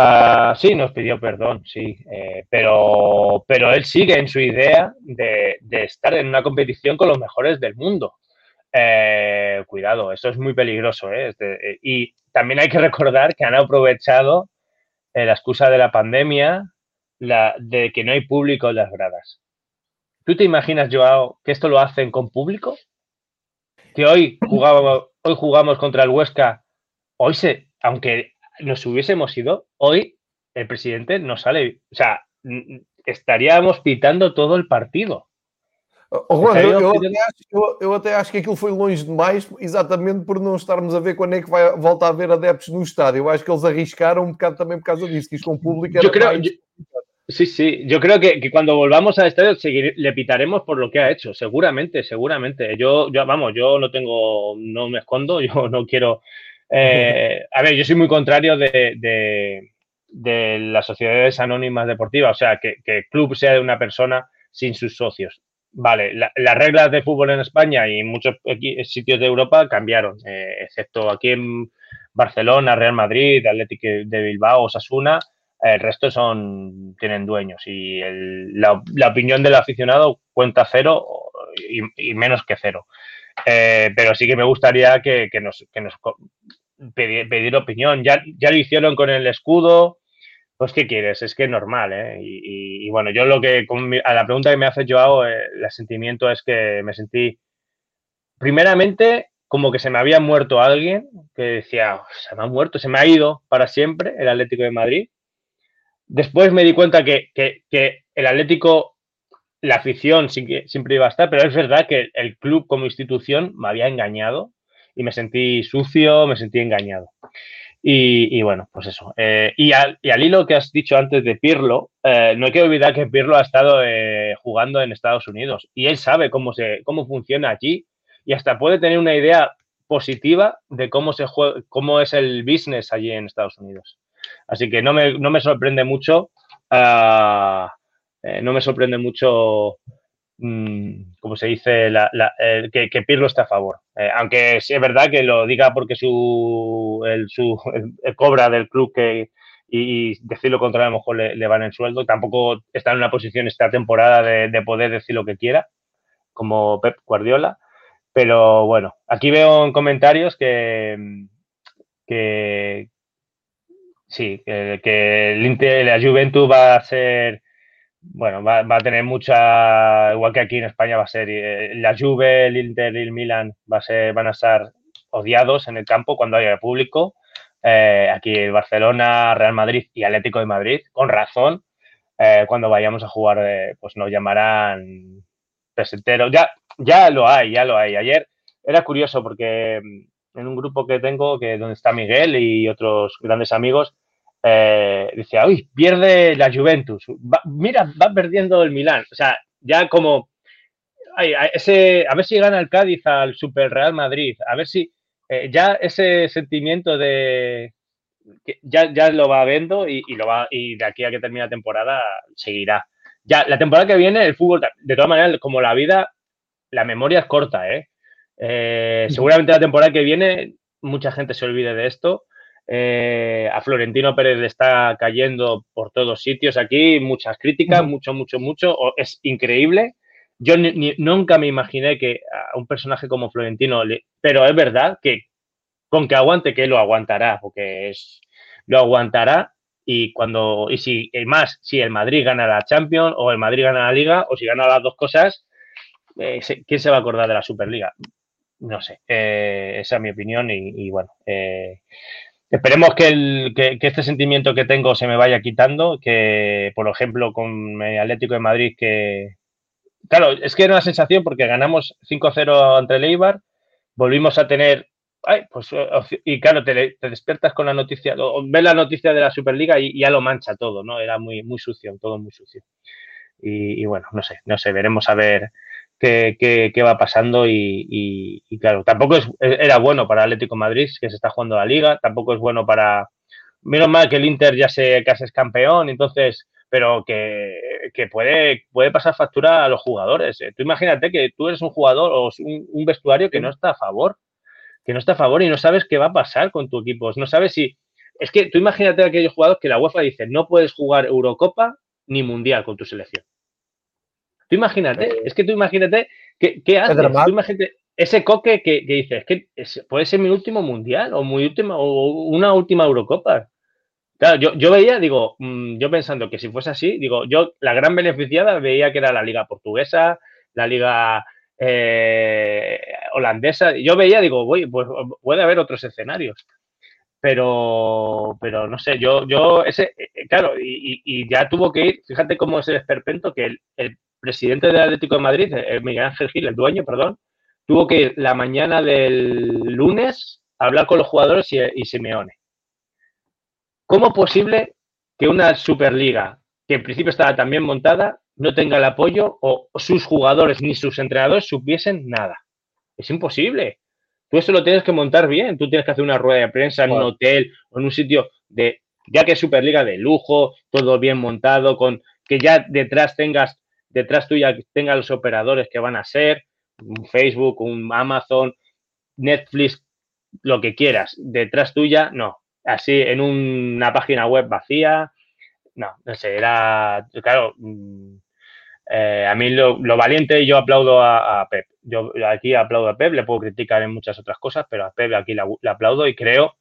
Ah, sí, nos pidió perdón, sí, eh, pero, pero él sigue en su idea de, estar en una competición con los mejores del mundo. Eh, cuidado, eso es muy peligroso. ¿eh? y también hay que recordar que han aprovechado la excusa de la pandemia la, de que no hay público en las gradas. ¿Tú te imaginas, Joao, que esto lo hacen con público? Que hoy jugamos, hoy jugamos contra el Huesca, hoy se, aunque nos hubiésemos ido, hoy el presidente no sale, o sea, estaríamos pitando todo el partido. Oh, Juan, eu, eu, até acho, eu, eu, até acho, que aquilo foi longe demais, exatamente por não estarmos a ver quando é que vai, volta a haver adeptos no estádio. Eu acho que eles arriscaram um bocado também por causa disso, que isto com o público era yo creo, yo, Sí, sí, yo creo que, que, cuando volvamos al estadio seguir, le pitaremos por lo que ha hecho, seguramente, seguramente. Yo, yo, vamos, yo no tengo, no me escondo, yo no quiero eh, a ver, yo soy muy contrario de, las sociedades anónimas deportivas, o sea, que, el club sea de una persona sin sus socios. Vale, las reglas de fútbol en España y en muchos sitios de Europa cambiaron, eh, excepto aquí en Barcelona, Real Madrid, Atlético de Bilbao, Osasuna, el resto son tienen dueños y la, opinión del aficionado cuenta cero y, menos que cero. Eh, pero sí que me gustaría que, nos, que nos pedir, opinión. Ya, ya lo hicieron con el escudo. Pues, ¿qué quieres? Es que es normal, ¿eh? Y, bueno, yo lo que, a la pregunta que me hace Joao, eh, el sentimiento es que me sentí, primeramente, como que se me había muerto alguien, que decía, oh, se me ha muerto, se me ha ido para siempre el Atlético de Madrid. Después me di cuenta que, el Atlético, la afición siempre iba a estar, pero es verdad que el club como institución me había engañado y me sentí sucio, me sentí engañado. Y, bueno, pues eso. Eh, y, al, hilo que has dicho antes de Pirlo, eh, no hay que olvidar que Pirlo ha estado eh, jugando en Estados Unidos y él sabe cómo, se, cómo funciona allí y hasta puede tener una idea positiva de cómo, se juega, cómo es el business allí en Estados Unidos. Así que no me, no me sorprende mucho, ah, no me sorprende mucho Mm, como se dice, que, Pirlo está a favor. Eh, aunque es verdad que lo diga porque su, el, su cobra del club que, y, decir lo contrario a lo mejor le, van el sueldo. Tampoco está en una posición esta temporada de, poder decir lo que quiera, como Pep Guardiola. Pero bueno, aquí veo en comentarios que, que sí, que, el Inter, la Juventus va a ser bueno, va, a tener mucha, igual que aquí en España va a ser, eh, la Juve, el Inter y el Milan va a ser, van a estar odiados en el campo cuando haya público. Eh, aquí Barcelona, Real Madrid y Atlético de Madrid, con razón, eh, cuando vayamos a jugar, eh, pues nos llamarán peseteros. Ya, ya lo hay, ya lo hay. Ayer era curioso porque mm, en un grupo que tengo, que donde está Miguel y otros grandes amigos, eh, decía, uy, pierde la Juventus, va, mira, va perdiendo el Milán. O sea, ya como, ay, ese, a ver si gana el Cádiz al Super Real Madrid, a ver si, eh, ya ese sentimiento de, que ya, ya lo va viendo y, y, lo va, y de aquí a que termine la temporada seguirá. Ya, la temporada que viene, el fútbol, de todas maneras, como la vida, la memoria es corta, ¿eh? eh seguramente la temporada que viene mucha gente se olvide de esto eh, a Florentino Pérez le está cayendo por todos sitios aquí, muchas críticas, mucho, mucho, mucho. Es increíble. Yo ni, ni, nunca me imaginé que a un personaje como Florentino, le, pero es verdad que con que aguante, que lo aguantará, porque es, lo aguantará. Y cuando, y si, y más, si el Madrid gana la Champions o el Madrid gana la Liga, o si gana las dos cosas, eh, ¿quién se va a acordar de la Superliga? No sé, eh, esa es mi opinión y, y bueno, eh, Esperemos que, el, que, este sentimiento que tengo se me vaya quitando, que por ejemplo con el Atlético de Madrid que... Claro, es que era una sensación porque ganamos 5-0 ante el Eibar, volvimos a tener... Ay, pues, y claro, te, despiertas con la noticia, o ves la noticia de la Superliga y, ya lo mancha todo, ¿no? Era muy, muy sucio, todo muy sucio. Y bueno, no sé, no sé, veremos a ver qué va pasando y, y, y, claro, tampoco es, era bueno para Atlético Madrid que se está jugando la liga, tampoco es bueno para... Menos mal que el Inter ya se casi es campeón, entonces, pero que, que puede, puede pasar factura a los jugadores. Tú imagínate que tú eres un jugador o un, un vestuario que no está a favor, que no está a favor y no sabes qué va a pasar con tu equipo, no sabes si... Es que tú imagínate a aquellos jugadores que la UEFA dice no puedes jugar Eurocopa ni Mundial con tu selección. Tú imagínate, es que tú imagínate, ¿qué, qué haces? Tú imagínate ese coque que, que dices, que es, puede ser mi último mundial o, mi última, o una última Eurocopa. Claro, yo, yo veía, digo, mmm, yo pensando que si fuese así, digo, yo la gran beneficiada veía que era la liga portuguesa, la liga eh, holandesa. Yo veía, digo, voy, pues puede haber otros escenarios. Pero, pero no sé, yo, yo, ese, eh, claro, y, y, ya tuvo que ir, fíjate cómo es el esperpento que el, el presidente del Atlético de Madrid, eh, Miguel Ángel Gil, el dueño, perdón, tuvo que ir la mañana del lunes a hablar con los jugadores y, y Simeone. ¿Cómo es posible que una Superliga, que en principio estaba tan bien montada, no tenga el apoyo o sus jugadores ni sus entrenadores supiesen nada? Es imposible. Tú eso lo tienes que montar bien. Tú tienes que hacer una rueda de prensa en un hotel o en un sitio de, ya que es Superliga de lujo, todo bien montado, con que ya detrás tengas detrás tuya tenga los operadores que van a ser, un Facebook, un Amazon, Netflix, lo que quieras. Detrás tuya, no. Así en una página web vacía, no, no sé, era, claro, eh, a mí lo, lo, valiente yo aplaudo a, a, Pep. Yo aquí aplaudo a Pep, le puedo criticar en muchas otras cosas, pero a Pep aquí le aplaudo y creo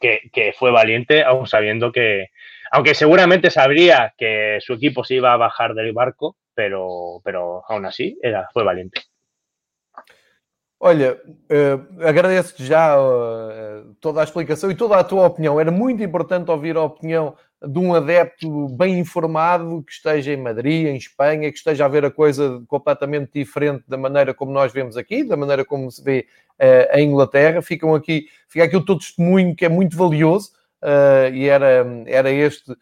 que, fue valiente, aún sabiendo que, aunque seguramente sabría que su equipo se iba a bajar del barco, pero, pero aún así era, fue valiente. Olha, uh, agradeço-te já uh, toda a explicação e toda a tua opinião. Era muito importante ouvir a opinião de um adepto bem informado que esteja em Madrid, em Espanha, que esteja a ver a coisa completamente diferente da maneira como nós vemos aqui, da maneira como se vê uh, em Inglaterra. Ficam aqui, fica aqui o teu testemunho que é muito valioso e era, era este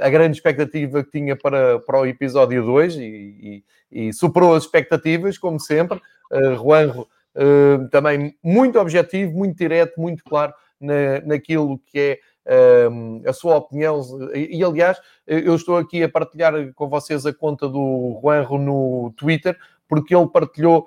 a grande expectativa que tinha para, para o episódio 2 e, e, e superou as expectativas, como sempre. Uh, Juanjo uh, também muito objetivo, muito direto, muito claro na, naquilo que é uh, a sua opinião. E, e, aliás, eu estou aqui a partilhar com vocês a conta do Juanjo no Twitter, porque ele partilhou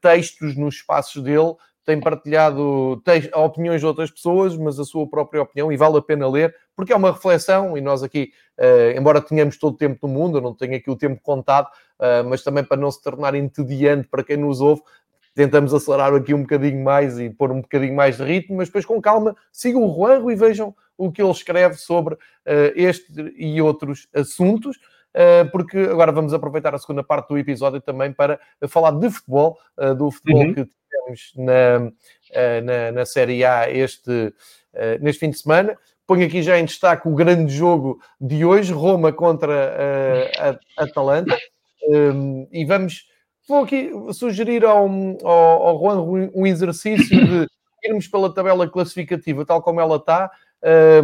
textos nos espaços dele tem partilhado opiniões de outras pessoas, mas a sua própria opinião, e vale a pena ler, porque é uma reflexão, e nós aqui, uh, embora tenhamos todo o tempo do mundo, eu não tenho aqui o tempo contado, uh, mas também para não se tornar entediante para quem nos ouve, tentamos acelerar aqui um bocadinho mais e pôr um bocadinho mais de ritmo, mas depois com calma, sigam o Juanjo e vejam o que ele escreve sobre uh, este e outros assuntos. uh, porque agora vamos aproveitar a segunda parte do episódio também para falar de futebol, uh, do futebol uhum. que tivemos na, uh, na, na, Série A este, neste fim de semana. Ponho aqui já em destaque o grande jogo de hoje, Roma contra a Atalanta. Um, e vamos, vou aqui sugerir ao, ao, ao Juan um exercício de irmos pela tabela classificativa tal como ela está,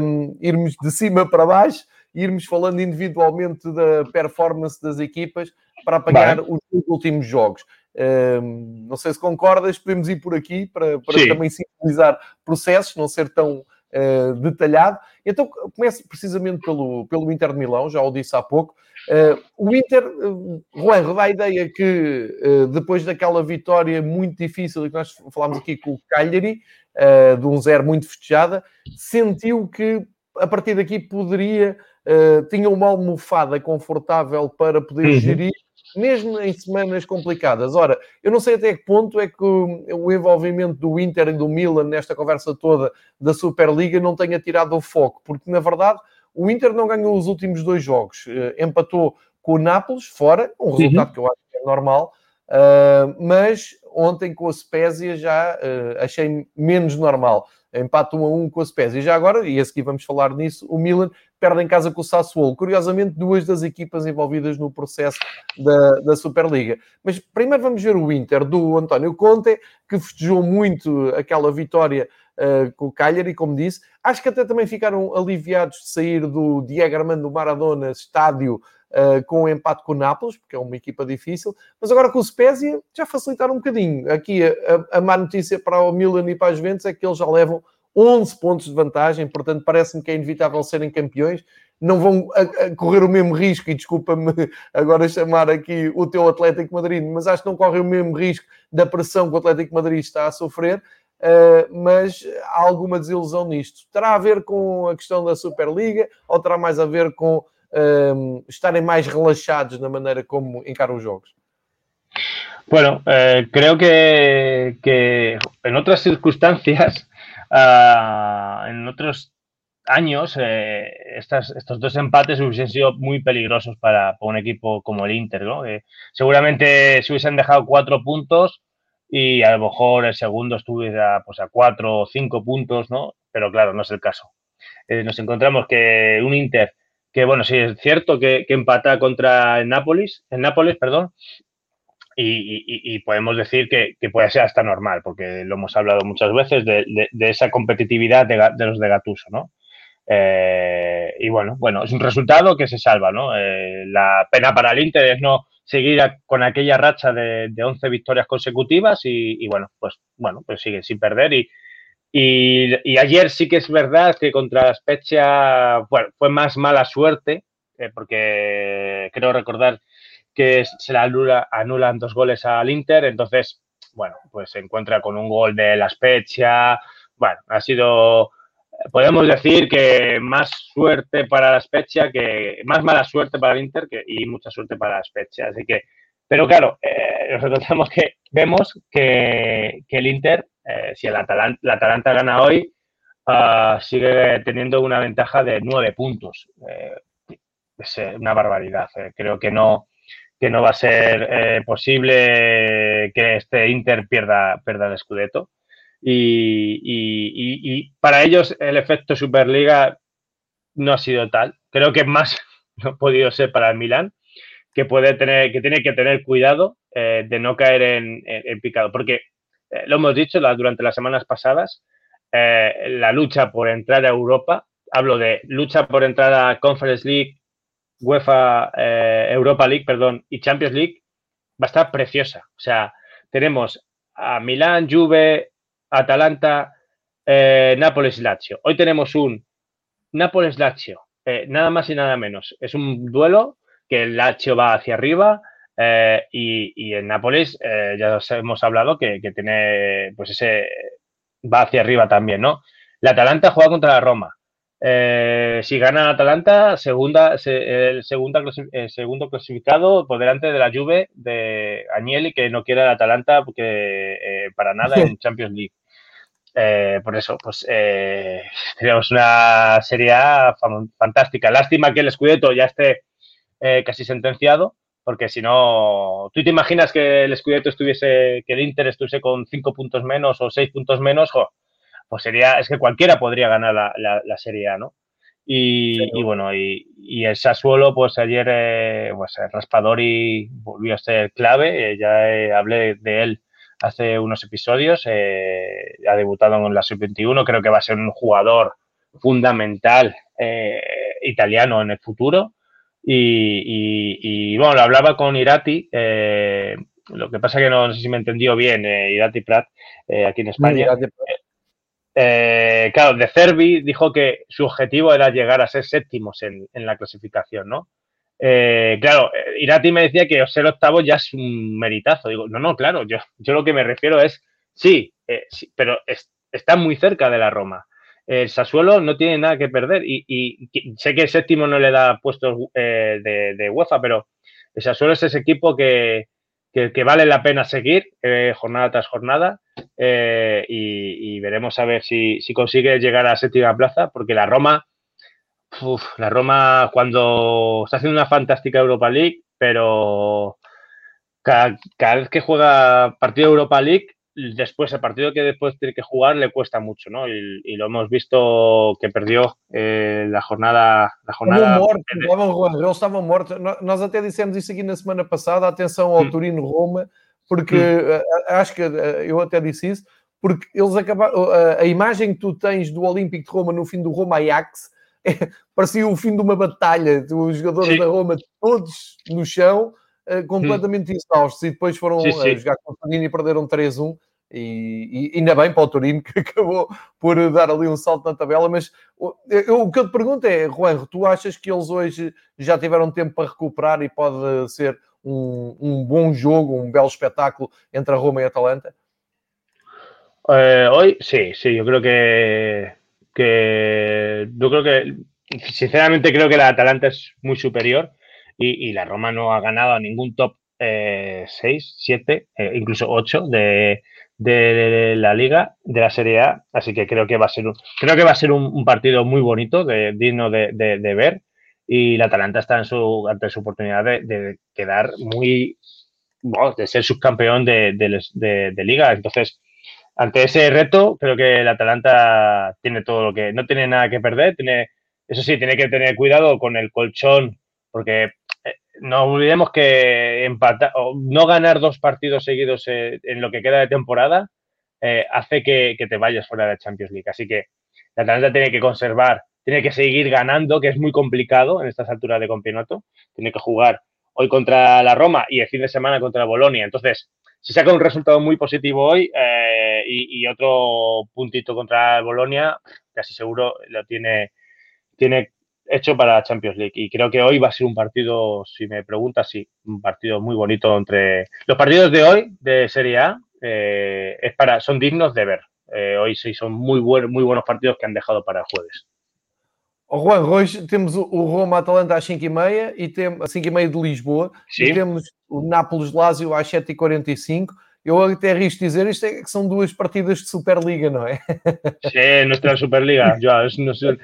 um, irmos de cima para baixo, irmos falando individualmente da performance das equipas para apanhar os, últimos jogos. Um, não sei se concordas, podemos ir por aqui para, para também simbolizar processos, não ser tão uh, detalhado. Então, começo precisamente pelo, pelo Inter de Milão, já o disse há pouco. Uh, o Inter, uh, Juan, dá a ideia que uh, depois daquela vitória muito difícil que nós falámos aqui com o Cagliari, de um zero muito festejada, sentiu que a partir daqui poderia, tinha uma almofada confortável para poder uhum. gerir mesmo em semanas complicadas. Ora, eu não sei até que ponto é que o, o, envolvimento do Inter e do Milan nesta conversa toda da Superliga não tenha tirado o foco, porque na verdade o Inter não ganhou os últimos dois jogos, uh, empatou com o Nápoles fora, um resultado uhum. que eu acho que é normal, uh, mas ontem com a Spezia já uh, achei menos normal. Empate 1 a 1 com a Spezia. E já agora, e a seguir vamos falar nisso, o Milan perde em casa com o Sassuolo. Curiosamente, duas das equipas envolvidas no processo da, da Superliga. Mas primeiro vamos ver o Inter do António Conte, que festejou muito aquela vitória uh, com o Cagliari, como disse. Acho que até também ficaram aliviados de sair do Diego Armando Maradona estádio Uh, com o um empate com o Nápoles, porque é uma equipa difícil, mas agora com o Spezia já facilitaram um bocadinho. Aqui a, a, má notícia para o Milan e para as Juventus é que eles já levam 11 pontos de vantagem, portanto parece-me que é inevitável serem campeões. Não vão a, a correr o mesmo risco, e desculpa-me agora chamar aqui o teu Atlético Madrid, mas acho que não correm o mesmo risco da pressão que o Atlético Madrid está a sofrer. Uh, mas há alguma desilusão nisto. Terá a ver com a questão da Superliga ou terá mais a ver com uh, estarem mais relaxados na manera como encaram os jogos? Bueno, eh, creo que, que, en otras circunstancias, uh, en otros años, eh, estas, estos dos empates hubiesen sido muy peligrosos para, para un equipo como el Inter. ¿no? Eh, seguramente se hubiesen dejado cuatro puntos y a lo mejor el segundo estuviera pues, a cuatro o cinco puntos, ¿no? Pero claro, no es el caso. Eh, nos encontramos que un Inter que bueno, sí, es cierto que, empata contra el Nápoles, el Nápoles, perdón, y, podemos decir que, puede ser hasta normal, porque lo hemos hablado muchas veces de, esa competitividad de, los de Gatuso, ¿no? Eh, y bueno, bueno, es un resultado que se salva, ¿no? Eh, la pena para el Inter es no seguir con aquella racha de, 11 victorias consecutivas y, bueno, pues bueno, pues sigue sin perder y, y, ayer sí que es verdad que contra la Spezia bueno, fue más mala suerte, eh, porque creo recordar que se le anulan dos goles al Inter, entonces, bueno, pues se encuentra con un gol de la Spezia. Bueno, ha sido, podemos decir que más suerte para la Spezia que, más mala suerte para el Inter y mucha suerte para la Spezia. Así que, pero claro, eh, nosotros que, vemos que, el Inter eh, si el Atalanta, la Atalanta gana hoy, uh, sigue teniendo una ventaja de nueve puntos. Eh, es eh, una barbaridad. creo que no, que no va a ser posible que este Inter pierda, pierda el Scudetto. Y, y, y, para ellos el efecto Superliga no ha sido tal. Creo que más no ha podido ser para el Milan, que puede tener, que tiene que tener cuidado de no caer en, picado. Porque eh, lo hemos dicho durante las semanas pasadas, eh, la lucha por entrar a Europa, hablo de lucha por entrar a Conference League, UEFA eh, Europa League, perdón, y Champions League, va a estar preciosa. O sea, tenemos a Milán, Juve, Atalanta, Nápoles y Lazio. Hoy tenemos un Nápoles-Lazio, nada más y nada menos. Es un duelo que el Lazio va hacia arriba, eh, y, en Nápoles eh, ya hemos hablado que, tiene, pues ese, va hacia arriba también, ¿no? La Atalanta juega contra la Roma. Eh, si gana Atalanta, segunda, el segunda, segundo clasificado por delante de la Juve de Agnelli, que no quiere la Atalanta porque, para nada en Champions League. por eso, pues tenemos una serie fantástica. Lástima que el Scudetto ya esté eh, casi sentenciado, porque si no, tú te imaginas que el Scudetto estuviese, que el Inter estuviese con cinco puntos menos o seis puntos menos, pues sería, es que cualquiera podría ganar la, la, Serie A, ¿no? Y, bueno, y, el Sassuolo, pues ayer, eh, pues el Raspadori volvió a ser clave, eh, ya hablé de él hace unos episodios, eh, ha debutado en la Sub-21, creo que va a ser un jugador fundamental italiano en el futuro. Y, bueno, lo hablaba con Irati, eh, lo que pasa que no, sé si me entendió bien, eh, Irati Prat, eh, aquí en España. claro, de Cervi dijo que su objetivo era llegar a ser séptimos en, la clasificación, ¿no? claro, Irati me decía que ser octavo ya es un meritazo. Digo, no, no, claro, yo, yo lo que me refiero es, sí, pero está muy cerca de la Roma el Sassuolo no tiene nada que perder y, sé que el séptimo no le da puestos eh, de, UEFA, pero el Sassuolo es ese equipo que, vale la pena seguir eh, jornada tras jornada eh, y, veremos a ver si, consigue llegar a la séptima plaza, porque la Roma, la Roma cuando está haciendo una fantástica Europa League, pero cada, cada vez que juega partido de Europa League después, el partido que después tiene que jugar le cuesta mucho, ¿no? Y, lo hemos visto que perdió eh, la jornada. La jornada morto, eles estavam mortos. Nós até dissemos isso aqui na semana passada, atenção ao hum. Turino Roma, porque hum. acho que eu até disse isso, porque eles acabaram. A, a imagem que tu tens do Olímpico de Roma no fim do Roma Ajax é, parecia o fim de uma batalha. Os jogadores Sim. da Roma todos no chão. completamente hum. exaustos e depois foram sim, sim. jogar com o Turino e perderam 3-1 e, e, ainda bem para o Turino que acabou por dar ali um salto na tabela, mas eu, o que eu te pergunto é, Juan, tu achas que eles hoje já tiveram tempo para recuperar e pode ser um, um bom jogo, um belo espetáculo entre a Roma e a Atalanta? Eh, hoy sí, sí, yo creo que, que yo creo que sinceramente creo que la Atalanta es muy superior y, y la Roma no ha ganado a ningún top 6, 7, eh, incluso 8 de, de la liga, de la Serie A, así que creo que va a ser un, creo que va a ser un, partido muy bonito, digno de, de, ver, y la Atalanta está en su, ante su oportunidad de, quedar muy, de ser subcampeón de, liga, entonces, ante ese reto, creo que la Atalanta tiene todo lo que, no tiene nada que perder, tiene, eso sí, tiene que tener cuidado con el colchón, porque no olvidemos que empatar, o no ganar dos partidos seguidos eh, en lo que queda de temporada eh, hace que, te vayas fuera de la Champions League. Así que la Atalanta tiene que conservar, tiene que seguir ganando, que es muy complicado en estas alturas de campeonato. Tiene que jugar hoy contra la Roma y el fin de semana contra la Bolonia. Entonces, si saca un resultado muy positivo hoy eh, y, otro puntito contra Bolonia, casi seguro lo tiene, tiene hecho para la Champions League. Y creo que hoy va a ser un partido, si me preguntas, sí, un partido muy bonito entre los partidos de hoy de Serie A. Eh, es para, son dignos de ver. Eh, hoy sí son muy, buen, muy buenos partidos que han dejado para el jueves. Oh, Juan, hoje temos o Roma-Atalanta às 5h30 e tem, às 5h30 de Lisboa Sim. e temos o Nápoles-Lazio às 7h45 eu até risco dizer isto é que são duas partidas de Superliga, ¿no é? Sí, nuestra Superliga, Joao, es nuestra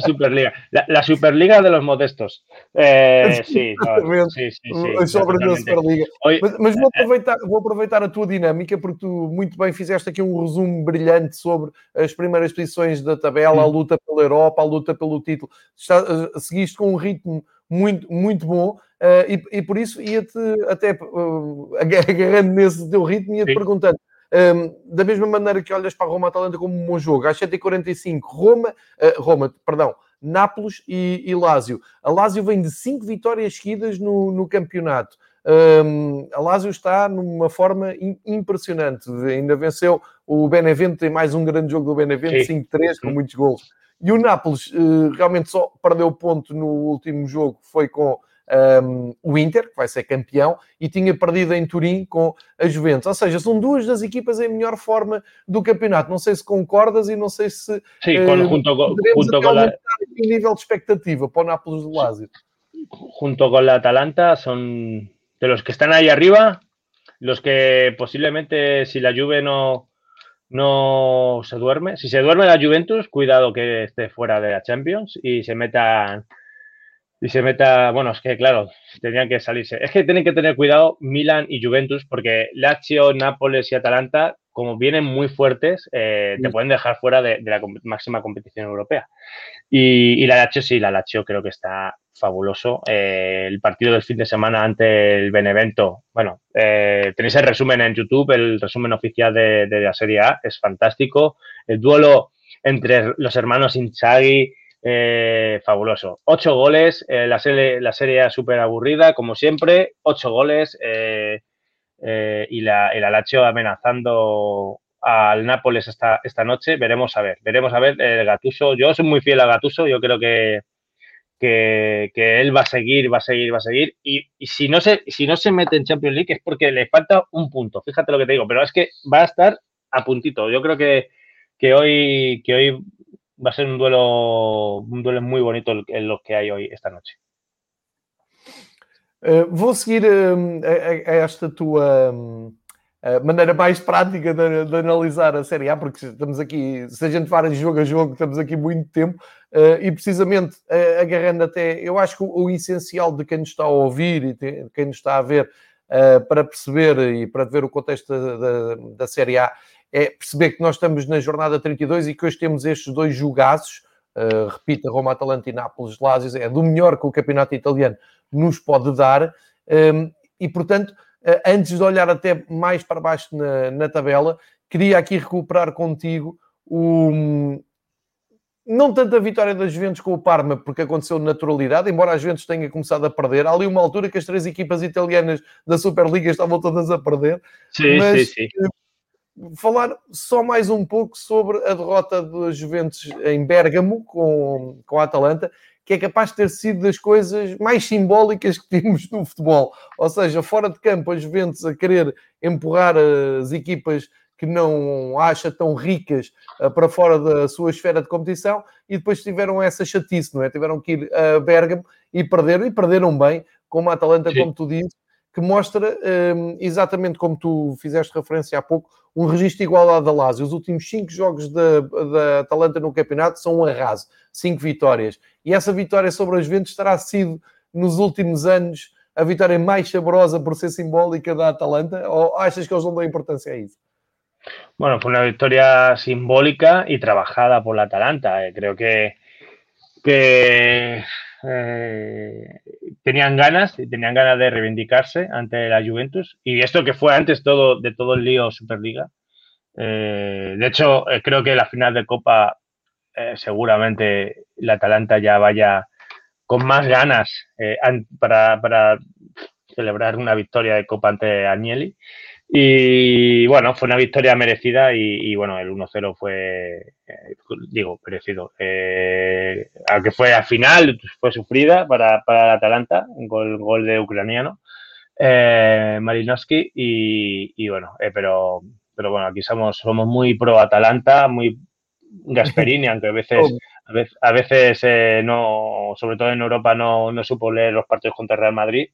Superliga. La, la, Superliga de los modestos. Eh, sí, no, sí, sí, sí, Sobre a Superliga. Mas, mas vou, aproveitar, vou aproveitar a tua dinâmica, porque tu muito bem fizeste aqui um resumo brilhante sobre as primeiras posições da tabela, a luta pela Europa, a luta pelo título. Está, eh, seguiste com um ritmo muito, muito bom. Uh, e, e, por isso ia-te até uh, agarrando nesse teu ritmo, ia-te perguntando. Um, ehm, da mesma maneira que olhas para a Roma Atalanta como um bom jogo, às 7h45, Roma, uh, Roma, perdão, Nápoles e, e Lásio. A Lásio vem de 5 vitórias seguidas no, no campeonato. Um, ehm, a Lásio está numa forma impressionante. Ainda venceu o Benevento, tem mais um grande jogo do Benevento, 5-3, com muitos gols. E o Nápoles uh, realmente só perdeu ponto no último jogo, foi com um, o Inter, que vai ser campeão, e tinha perdido em Turim com a Juventus. Ou seja, são duas das equipas em melhor forma do campeonato. Não sei se concordas e não sei se sí, uh, junto, junto con la... o nível de expectativa para o Nápoles do Lazio. Junto con la Atalanta son de los que están ahí arriba, los que posiblemente si la Juve no, no se duerme, si se duerme la Juventus, cuidado que esté fuera de la Champions y se metan y se meta, bueno, es que claro, tendrían que salirse. Es que tienen que tener cuidado Milan y Juventus porque Lazio, Nápoles y Atalanta, como vienen muy fuertes, eh, te pueden dejar fuera de, la máxima competición europea. Y, la Lazio sí, la Lazio creo que está fabuloso. Eh, el partido del fin de semana ante el Benevento, bueno, eh, tenéis el resumen en YouTube, el resumen oficial de, de, la Serie A, es fantástico. El duelo entre los hermanos Inzaghi, eh, fabuloso. Ocho goles, la, serie, la serie súper aburrida, como siempre, ocho goles y, la, el Lazio amenazando al Nápoles esta, esta noche. Veremos a ver, veremos a ver el Gatuso. Yo soy muy fiel a Gatuso, yo creo que, que, él va a seguir, va a seguir, va a seguir. Y, si, no se, si no se mete en Champions League es porque le falta un punto. Fíjate lo que te digo, pero es que va a estar a puntito. Yo creo que, que hoy, que hoy va a ser un duelo, un duelo muy bonito en lo que hay hoy esta noche. Uh, vou seguir uh, a, a, esta tua uh, maneira mais prática de, de, analisar a Série A, porque estamos aqui, se a gente de jogo a jogo, estamos aqui muito tempo, e precisamente agarrando até, eu acho que o, o, essencial de quem nos está a ouvir e de quem nos está a ver para perceber e para ver o contexto da, da, da Série A é perceber que nós estamos na jornada 32 e que hoje temos estes dois jogaços, uh, repito, Roma, Atalanta e Nápoles, Lásios, é do melhor que o campeonato italiano nos pode dar. Um, e, portanto, uh, antes de olhar até mais para baixo na, na tabela, queria aqui recuperar contigo o, não tanto a vitória das Juventus com o Parma, porque aconteceu naturalidade, embora a Juventus tenha começado a perder. Há ali uma altura que as três equipas italianas da Superliga estavam todas a perder. Sim, mas, sim, sim falar só mais um pouco sobre a derrota dos Juventus em Bérgamo com, com a Atalanta, que é capaz de ter sido das coisas mais simbólicas que temos no futebol. Ou seja, fora de campo, a Juventus a querer empurrar as equipas que não acha tão ricas uh, para fora da sua esfera de competição e depois tiveram essa chatice, não é? Tiveram que ir a Bérgamo e perderam, e perderam bem, como a Atalanta, Sim. como tu dizes, que mostra um, exatamente como tu fizeste referência há pouco, um registro igual ao da Lazio. Os últimos cinco jogos da, da Atalanta no campeonato são um arraso, cinco vitórias. E essa vitória sobre os Juventus terá sido, nos últimos anos, a vitória mais saborosa por ser simbólica da Atalanta? Ou achas que eles não dão importância a isso? Bueno, fue una victoria simbólica y trabajada por la Atalanta. Eh, creo que, que eh, tenían ganas, tenían ganas de reivindicarse ante la Juventus. Y esto que fue antes todo de todo el lío Superliga. Eh, de hecho, eh, creo que la final de Copa seguramente la Atalanta ya vaya con más ganas para, para, celebrar una victoria de Copa ante Agnelli. Y bueno, fue una victoria merecida y, bueno, el 1-0 fue, eh, digo, merecido. Eh, aunque fue al final, fue sufrida para, para el Atalanta, un gol, gol de ucraniano, eh, Malinowski, y, bueno, eh, pero, pero bueno, aquí somos, somos muy pro Atalanta, muy Gasperini, aunque a veces, a veces, no, sobre todo en Europa, no, no supo leer los partidos contra Real Madrid.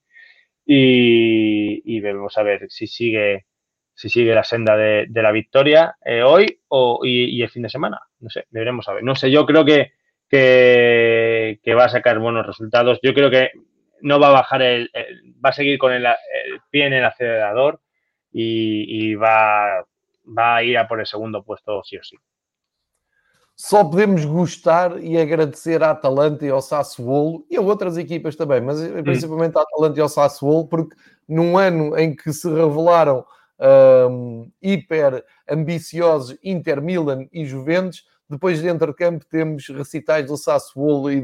Y, y, vamos a ver si sigue si sigue la senda de, la victoria eh, hoy o, y, el fin de semana. No sé, deberemos saber. No sé, yo creo que, que, va a sacar buenos resultados. Yo creo que no va a bajar el, va a seguir con el, pie en el acelerador y, va, va a ir a por el segundo puesto sí o sí. Só podemos gostar e agradecer à Atalanta e ao Sassuolo e a outras equipas também, mas principalmente à Atalanta e ao Sassuolo, porque num ano em que se revelaram um, hiper ambiciosos Inter, Milan e Juventus. Depois, dentro de campo, temos recitais do Sassuolo e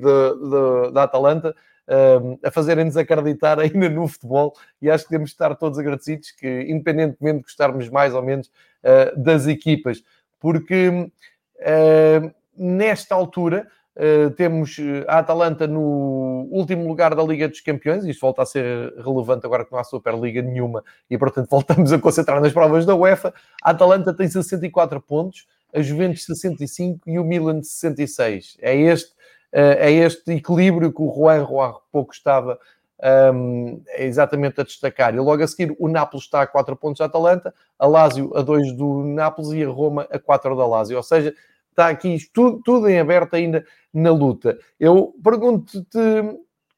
da Atalanta um, a fazerem-nos acreditar ainda no futebol. E acho que temos de estar todos agradecidos, que independentemente de gostarmos mais ou menos uh, das equipas, porque uh, nesta altura Uh, temos eh, a Atalanta no último lugar da Liga dos Campeões, isto volta a ser relevante agora que não há Superliga nenhuma e, portanto, voltamos a concentrar nas provas da UEFA. A Atalanta tem 64 pontos, a Juventus 65 e o Milan 66. É este, é este equilíbrio que o Juan há pouco estava um, é exatamente a destacar. E logo a seguir, o Nápoles está a 4 pontos da Atalanta, a Lazio a 2 do Nápoles e a Roma a 4 da Lazio. Ou seja, está aqui tudo, tudo em aberto ainda na luta. Eu pergunto-te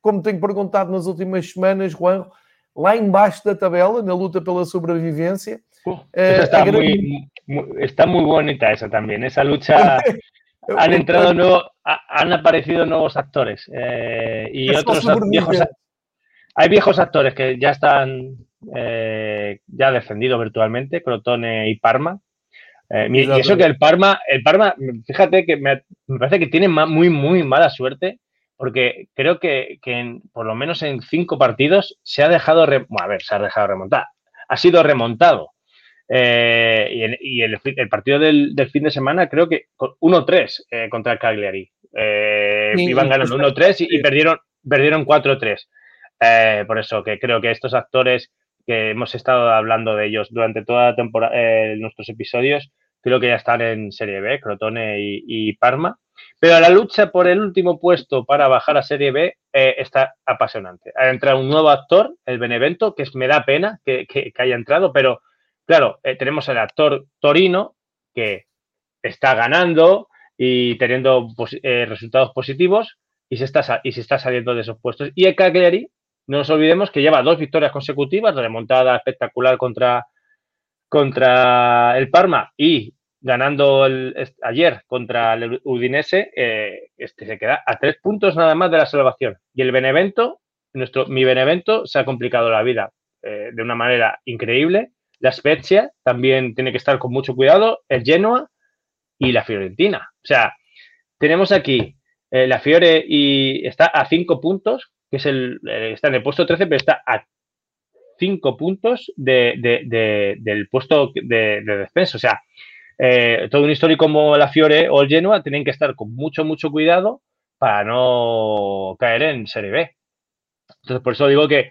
como tenho perguntado nas últimas semanas, Juan, lá embaixo da tabela, na luta pela sobrevivência. Uh, eh, está, muy, muy, está, muy, bonita esa también. Esa lucha han entrado nuevos, han aparecido nuevos actores eh, y otros viejos. Hay viejos actores que ya están eh, ya defendidos virtualmente, Crotone y Parma. Eh, y eso que el Parma, el Parma, fíjate que me, parece que tiene muy, muy mala suerte, porque creo que, por lo menos en cinco partidos se ha dejado, a ver, se ha dejado remontar, ha sido remontado. Eh, y, el, partido del, fin de semana creo que 1-3 eh, contra el Cagliari. iban ganando 1-3 y, perdieron, perdieron 4-3. Por eso que creo que estos actores que hemos estado hablando de ellos durante toda la temporada, eh, nuestros episodios, creo que ya están en Serie B, Crotone y, Parma. Pero la lucha por el último puesto para bajar a Serie B eh, está apasionante. Ha entrado un nuevo actor, el Benevento, que me da pena que, haya entrado, pero claro, eh, tenemos el actor Torino, que está ganando y teniendo resultados positivos y se, está, y se está saliendo de esos puestos. Y el Cagliari, no nos olvidemos que lleva dos victorias consecutivas, remontada espectacular contra, contra el Parma y ganando el, ayer contra el Udinese, eh, este se queda a tres puntos nada más de la salvación. Y el Benevento, nuestro, mi Benevento, se ha complicado la vida eh, de una manera increíble. La Spezia también tiene que estar con mucho cuidado, el Genoa y la Fiorentina. O sea, tenemos aquí eh, la Fiore y está a cinco puntos que es el, está en el puesto 13, pero está a 5 puntos del puesto de, descenso. O sea, eh, todo un histórico como la Fiore o el Genoa tienen que estar con mucho, mucho cuidado para no caer en Serie B. Entonces, por eso digo que,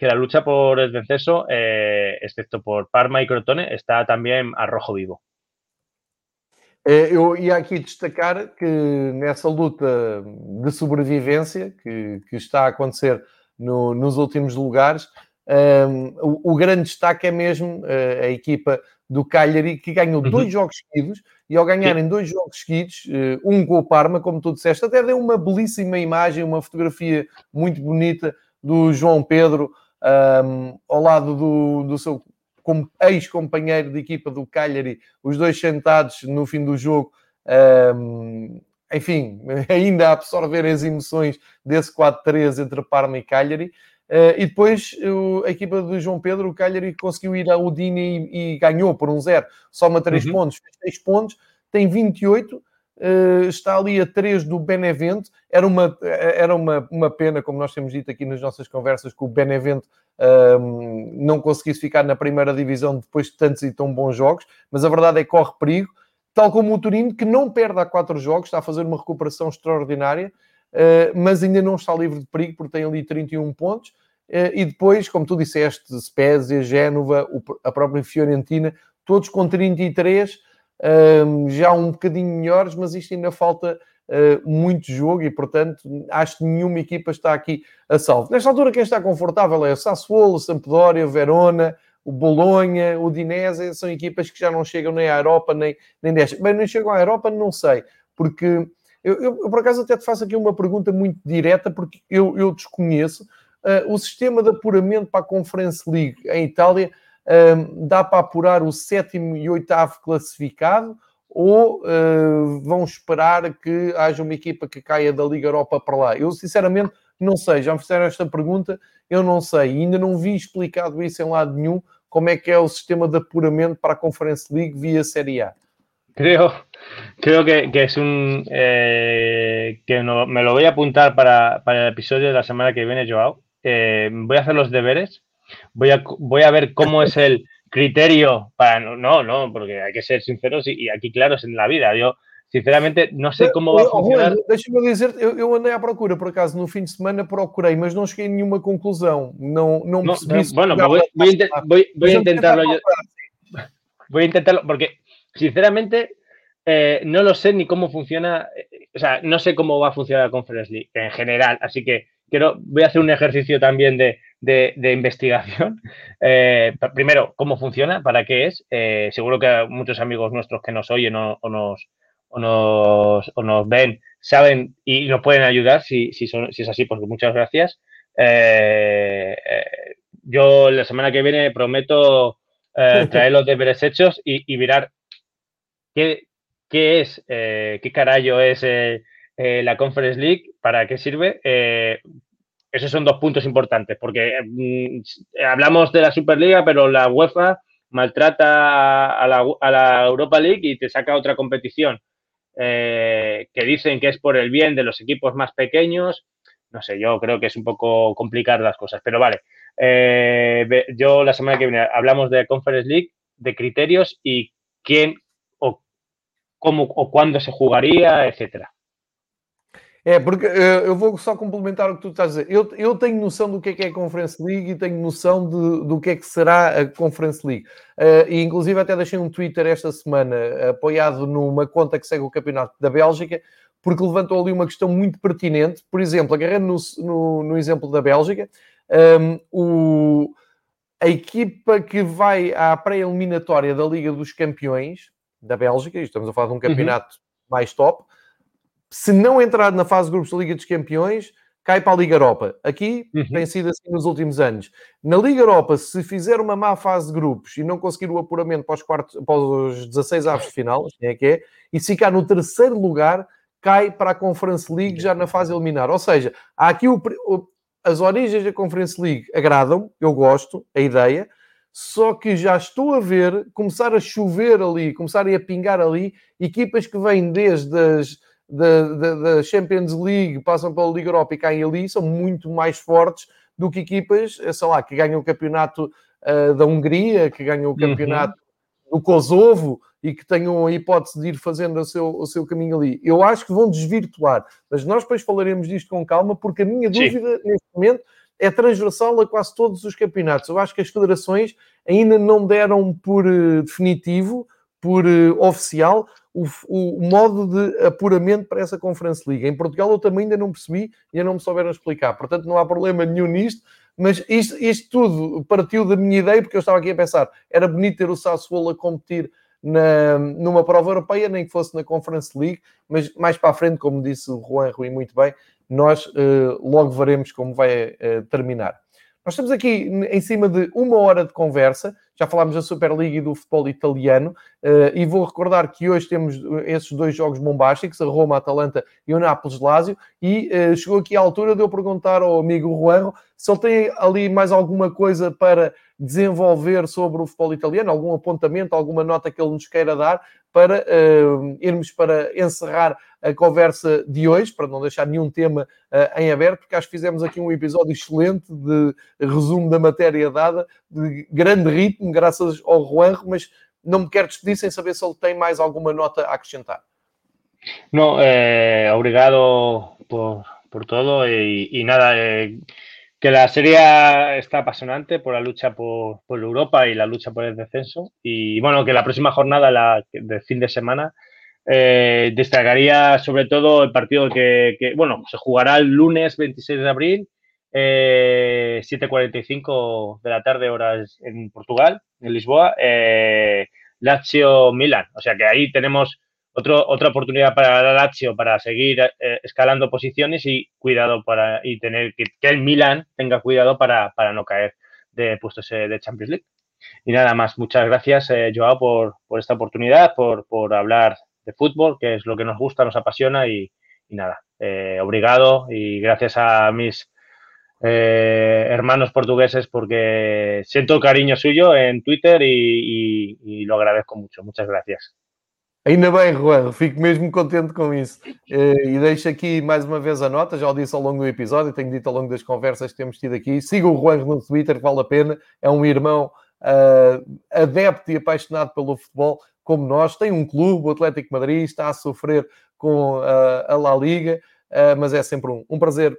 la lucha por el descenso, eh, excepto por Parma y Crotone, está también a rojo vivo. Eh, eu ia aqui destacar que nessa luta de sobrevivência que, que está a acontecer no, nos últimos lugares, um, ehm, o, o, grande destaque é mesmo uh, a equipa do Cagliari, que ganhou uhum. dois jogos seguidos, e ao ganharem dois jogos seguidos, uh, um com o Parma, como tu disseste, até deu uma belíssima imagem, uma fotografia muito bonita do João Pedro um, ehm, ao lado do, do seu como ex-companheiro de equipa do Cagliari, os dois sentados no fim do jogo, um, enfim, ainda a absorver as emoções desse 4-3 entre Parma e Cagliari. Uh, e depois uh, a equipa do João Pedro, o Cagliari, conseguiu ir à Udine e, e ganhou por um zero, soma 3 uhum. pontos, fez 6 pontos, tem 28, uh, está ali a 3 do Benevento. Era, uma, era uma, uma pena, como nós temos dito aqui nas nossas conversas, que o Benevento um, não conseguisse ficar na primeira divisão depois de tantos e tão bons jogos, mas a verdade é que corre perigo, tal como o Turino, que não perde há quatro jogos, está a fazer uma recuperação extraordinária, uh, mas ainda não está livre de perigo, porque tem ali 31 pontos. Uh, e depois, como tu disseste, Spezia, Génova, a própria Fiorentina, todos com 33, um, já um bocadinho melhores, mas isto ainda falta uh, muito jogo e, portanto, acho que nenhuma equipa está aqui a salvo. Nesta altura, quem está confortável é o Sassuolo, o Sampdoria, o Verona, o Bolonha, o Dinese, são equipas que já não chegam nem à Europa, nem, nem descem. Bem, nem chegam à Europa, não sei, porque eu, eu, eu, por acaso até te faço aqui uma pergunta muito direta, porque eu, eu desconheço. Uh, o sistema de apuramento para a Conference League em Itália uh, dá para apurar o sétimo e oitavo classificado ou uh, vão esperar que haja uma equipa que caia da Liga Europa para lá? Eu, sinceramente, não sei. Já me fizeram esta pergunta, eu não sei. Ainda não vi explicado isso em lado nenhum, como é que é o sistema de apuramento para a Conference League via Série A. Creo, creo que, que es un eh, que no, me lo voy a apuntar para, para, el episodio de la semana que viene, Joao. Eh, voy a hacer los deberes, voy a, voy a ver cómo es el, criterio para. No, no, porque hay que ser sinceros y, y aquí claros en la vida. Yo, sinceramente, não sei como vai funcionar. Deixa-me dizer, eu, eu, andei à procura, por acaso, no fim de semana procurei, mas não cheguei a nenhuma conclusão. Não, não percebi. No, bueno, voy, voy, a, voy, voy a intentarlo yo. Voy a intentarlo, porque, sinceramente, eh, no lo sé ni cómo funciona, eh, o sea, no sé cómo va a funcionar la Conference League en general, así que quiero, voy a hacer un ejercicio también de, de, investigación. Eh, primero, cómo funciona, para qué es. Eh, seguro que muchos amigos nuestros que nos oyen o, nos, o nos, o nos ven saben y nos pueden ayudar si, si, son, si es así, porque muchas gracias. Eh, yo la semana que viene prometo traer los deberes hechos y, y mirar qué, qué es, qué carajo es la Conference League, para qué sirve. Esos son dos puntos importantes, porque mm, hablamos de la Superliga, pero la UEFA maltrata a la, Europa League y te saca otra competición eh, que dicen que es por el bien de los equipos más pequeños. No sé, yo creo que es un poco complicar las cosas, pero vale. Eh, yo la semana que viene hablamos de Conference League, de criterios y quién o cómo o cuándo se jugaría, etcétera. É, porque eh, eu vou só complementar o que tu estás a dizer. Eu, eu tenho noção do que é que é a Conference League e tenho noção de- do que é que será a Conference League. Eh, e inclusive até deixei um Twitter esta semana apoiado numa conta que segue o campeonato da Bélgica, porque levantou ali uma questão muito pertinente. Por exemplo, agarrando no, no- no exemplo da Bélgica, ehm, o- a equipa que vai à pré-eliminatória da Liga dos Campeões da Bélgica, e estamos a falar de um campeonato mais top, se não entrar na fase de grupos da Liga dos Campeões, cai para a Liga Europa. Aqui Uhum. tem sido assim nos últimos anos. Na Liga Europa, se fizer uma má fase de grupos e não conseguir o apuramento para os, quartos, para os 16 avos de final, assim é que é, e se ficar no terceiro lugar, cai para a Conference League já na fase eliminar. Ou seja, há aqui o, o- as origens da Conference League agradam, eu gosto, a ideia, só que já estou a ver começar a chover ali, começarem a pingar ali, equipas que vêm desde as da, da, da Champions League, passam pela Liga Europa e caem ali, são muito mais fortes do que equipas, eh, sei lá, que ganham o campeonato ah, da Hungria, que ganham o campeonato do Kosovo e que tenham a hipótese de ir fazendo o seu, o seu caminho ali. Eu acho que vão desvirtuar, mas nós depois falaremos disto com calma, porque a minha Sim. dúvida neste momento é transversal a quase todos os campeonatos. Eu acho que as federações ainda não deram por eh, definitivo, por eh, oficial, o, o modo de apuramento para essa Conference League. Em Portugal eu também ainda não percebi e ainda não me souberam explicar. Portanto, não há problema nenhum nisto. Mas isto, isto tudo partiu da minha ideia, porque eu estava aqui a pensar, era bonito ter o Sassuolo a competir na, numa prova europeia, nem que fosse na Conference League, mas mais para a frente, como disse o Juan Rui muito bem, nós eh, logo veremos como vai eh, terminar. Nós estamos aqui em cima de uma hora de conversa, já falámos da Superliga e do futebol italiano, eh, e vou recordar que hoje temos esses dois jogos bombásticos, a Roma, a Atalanta e o Nápoles-Lásio, e eh, chegou aqui a altura de eu perguntar ao amigo Juanro se ele tem ali mais alguma coisa para desenvolver sobre o futebol italiano, algum apontamento, alguma nota que ele nos queira dar, para eh, irmos para encerrar a conversa de hoje, para não deixar nenhum tema eh, em aberto, porque acho que fizemos aqui um episódio excelente de resumo da matéria dada, de grande ritmo, graças ao Juanro, mas não me quero despedir sem saber se ele tem mais alguma nota a acrescentar. No, eh, obrigado por, por todo y, y nada, eh, que la serie está apasionante por la lucha por, Europa y la lucha por el descenso. Y bueno, que la próxima jornada, la del fin de semana, eh, destacaría sobre todo el partido que, que, bueno, se jugará el lunes 26 de abril, eh, 7.45 de la tarde, horas en Portugal, en Lisboa, eh, Lazio-Milan. O sea que ahí tenemos otro, otra oportunidad para la Lazio para seguir eh, escalando posiciones y cuidado para y tener que, el Milan tenga cuidado para, para no caer de puestos eh, de Champions League. Y nada más, muchas gracias, eh, Joao, por, por esta oportunidad, por, por hablar de fútbol, que es lo que nos gusta, nos apasiona y, y nada, obrigado y gracias a mis hermanos portugueses porque siento cariño suyo en Twitter y, y lo agradezco mucho. Muchas gracias. Ainda bem, Juan, fico mesmo contente com isso. Eh, E deixo aqui mais uma vez a nota, já o disse ao longo do episódio, tenho dito ao longo das conversas que temos tido aqui. Siga o Juan no Twitter, vale a pena. É um irmão ah, adepto e apaixonado pelo futebol, como nós. Tem um clube, o Atlético Madrid, está a sofrer com ah, a La Liga, ah, mas é sempre um, um prazer.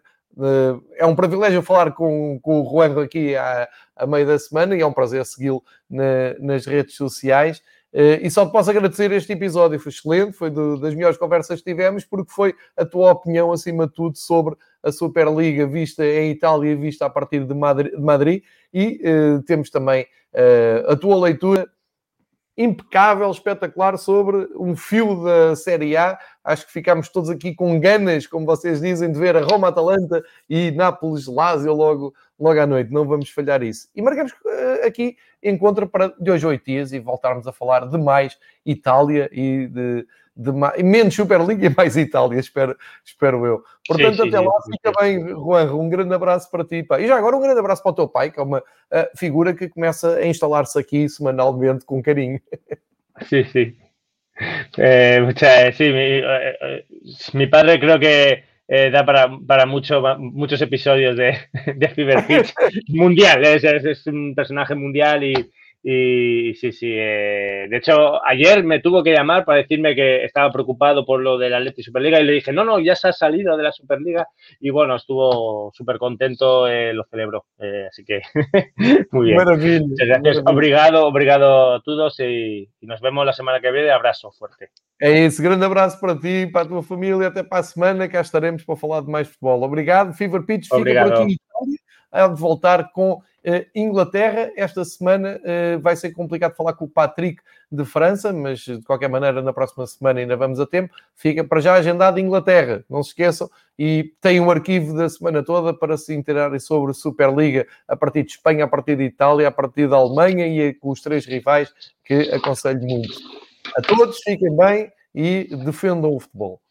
é um privilégio falar com, com o Juan aqui a meio da semana e é um prazer segui-lo na- nas redes sociais. Eh, e só te posso agradecer este episódio, foi excelente, foi do- das melhores conversas que tivemos, porque foi a tua opinião, acima de tudo, sobre a Superliga vista em Itália vista a partir de Madri- de Madrid, e eh, temos também eh, a tua leitura impecável, espetacular sobre um fio da Série A. Acho que ficámos todos aqui com ganas, como vocês dizem, de ver a Roma-Atalanta e Nápoles-Lazio logo, logo à noite. Não vamos falhar isso. E marcamos uh, aqui encontro para de hoje oito dias e voltarmos a falar de mais Itália e de, de mais, menos Superliga e mais Itália, espero, espero eu. Portanto, sim, sim, até lá, sim, fica bem, Juan. Um grande abraço para ti. Pá. E já agora, um grande abraço para o teu pai, que é uma uh, figura que começa a instalar-se aqui semanalmente com carinho. Sim, sim. Eh, muchas, sí, mi, eh, mi, padre creo que eh, da para, para mucho, muchos episodios de, de Fever Pitch mundial. Es, es, es, un personaje mundial y, Y sí, sí. Eh, de hecho, ayer me tuvo que llamar para decirme que estaba preocupado por lo de la Atleti Superliga y le dije, no, no, ya se ha salido de la Superliga. Y bueno, estuvo súper contento, eh, lo celebró. Eh, así que muy bien. Maravilha, Muchas gracias. Obrigado, obrigado a todos y, y, nos vemos la semana que viene. Abraço forte. É isso, grande abraço para ti, para a tua família. Até para a semana, cá estaremos para falar de mais futebol. Obrigado, Fever Pitch. Fica Obrigado. por aqui. Há de voltar com Inglaterra, esta semana uh, vai ser complicado falar com o Patrick de França, mas de qualquer maneira, na próxima semana ainda vamos a tempo. Fica para já agendado Inglaterra, não se esqueçam. E tem um arquivo da semana toda para se interarem sobre Superliga a partir de Espanha, a partir de Itália, a partir da Alemanha e com os três rivais que aconselho muito. A todos, fiquem bem e defendam o futebol.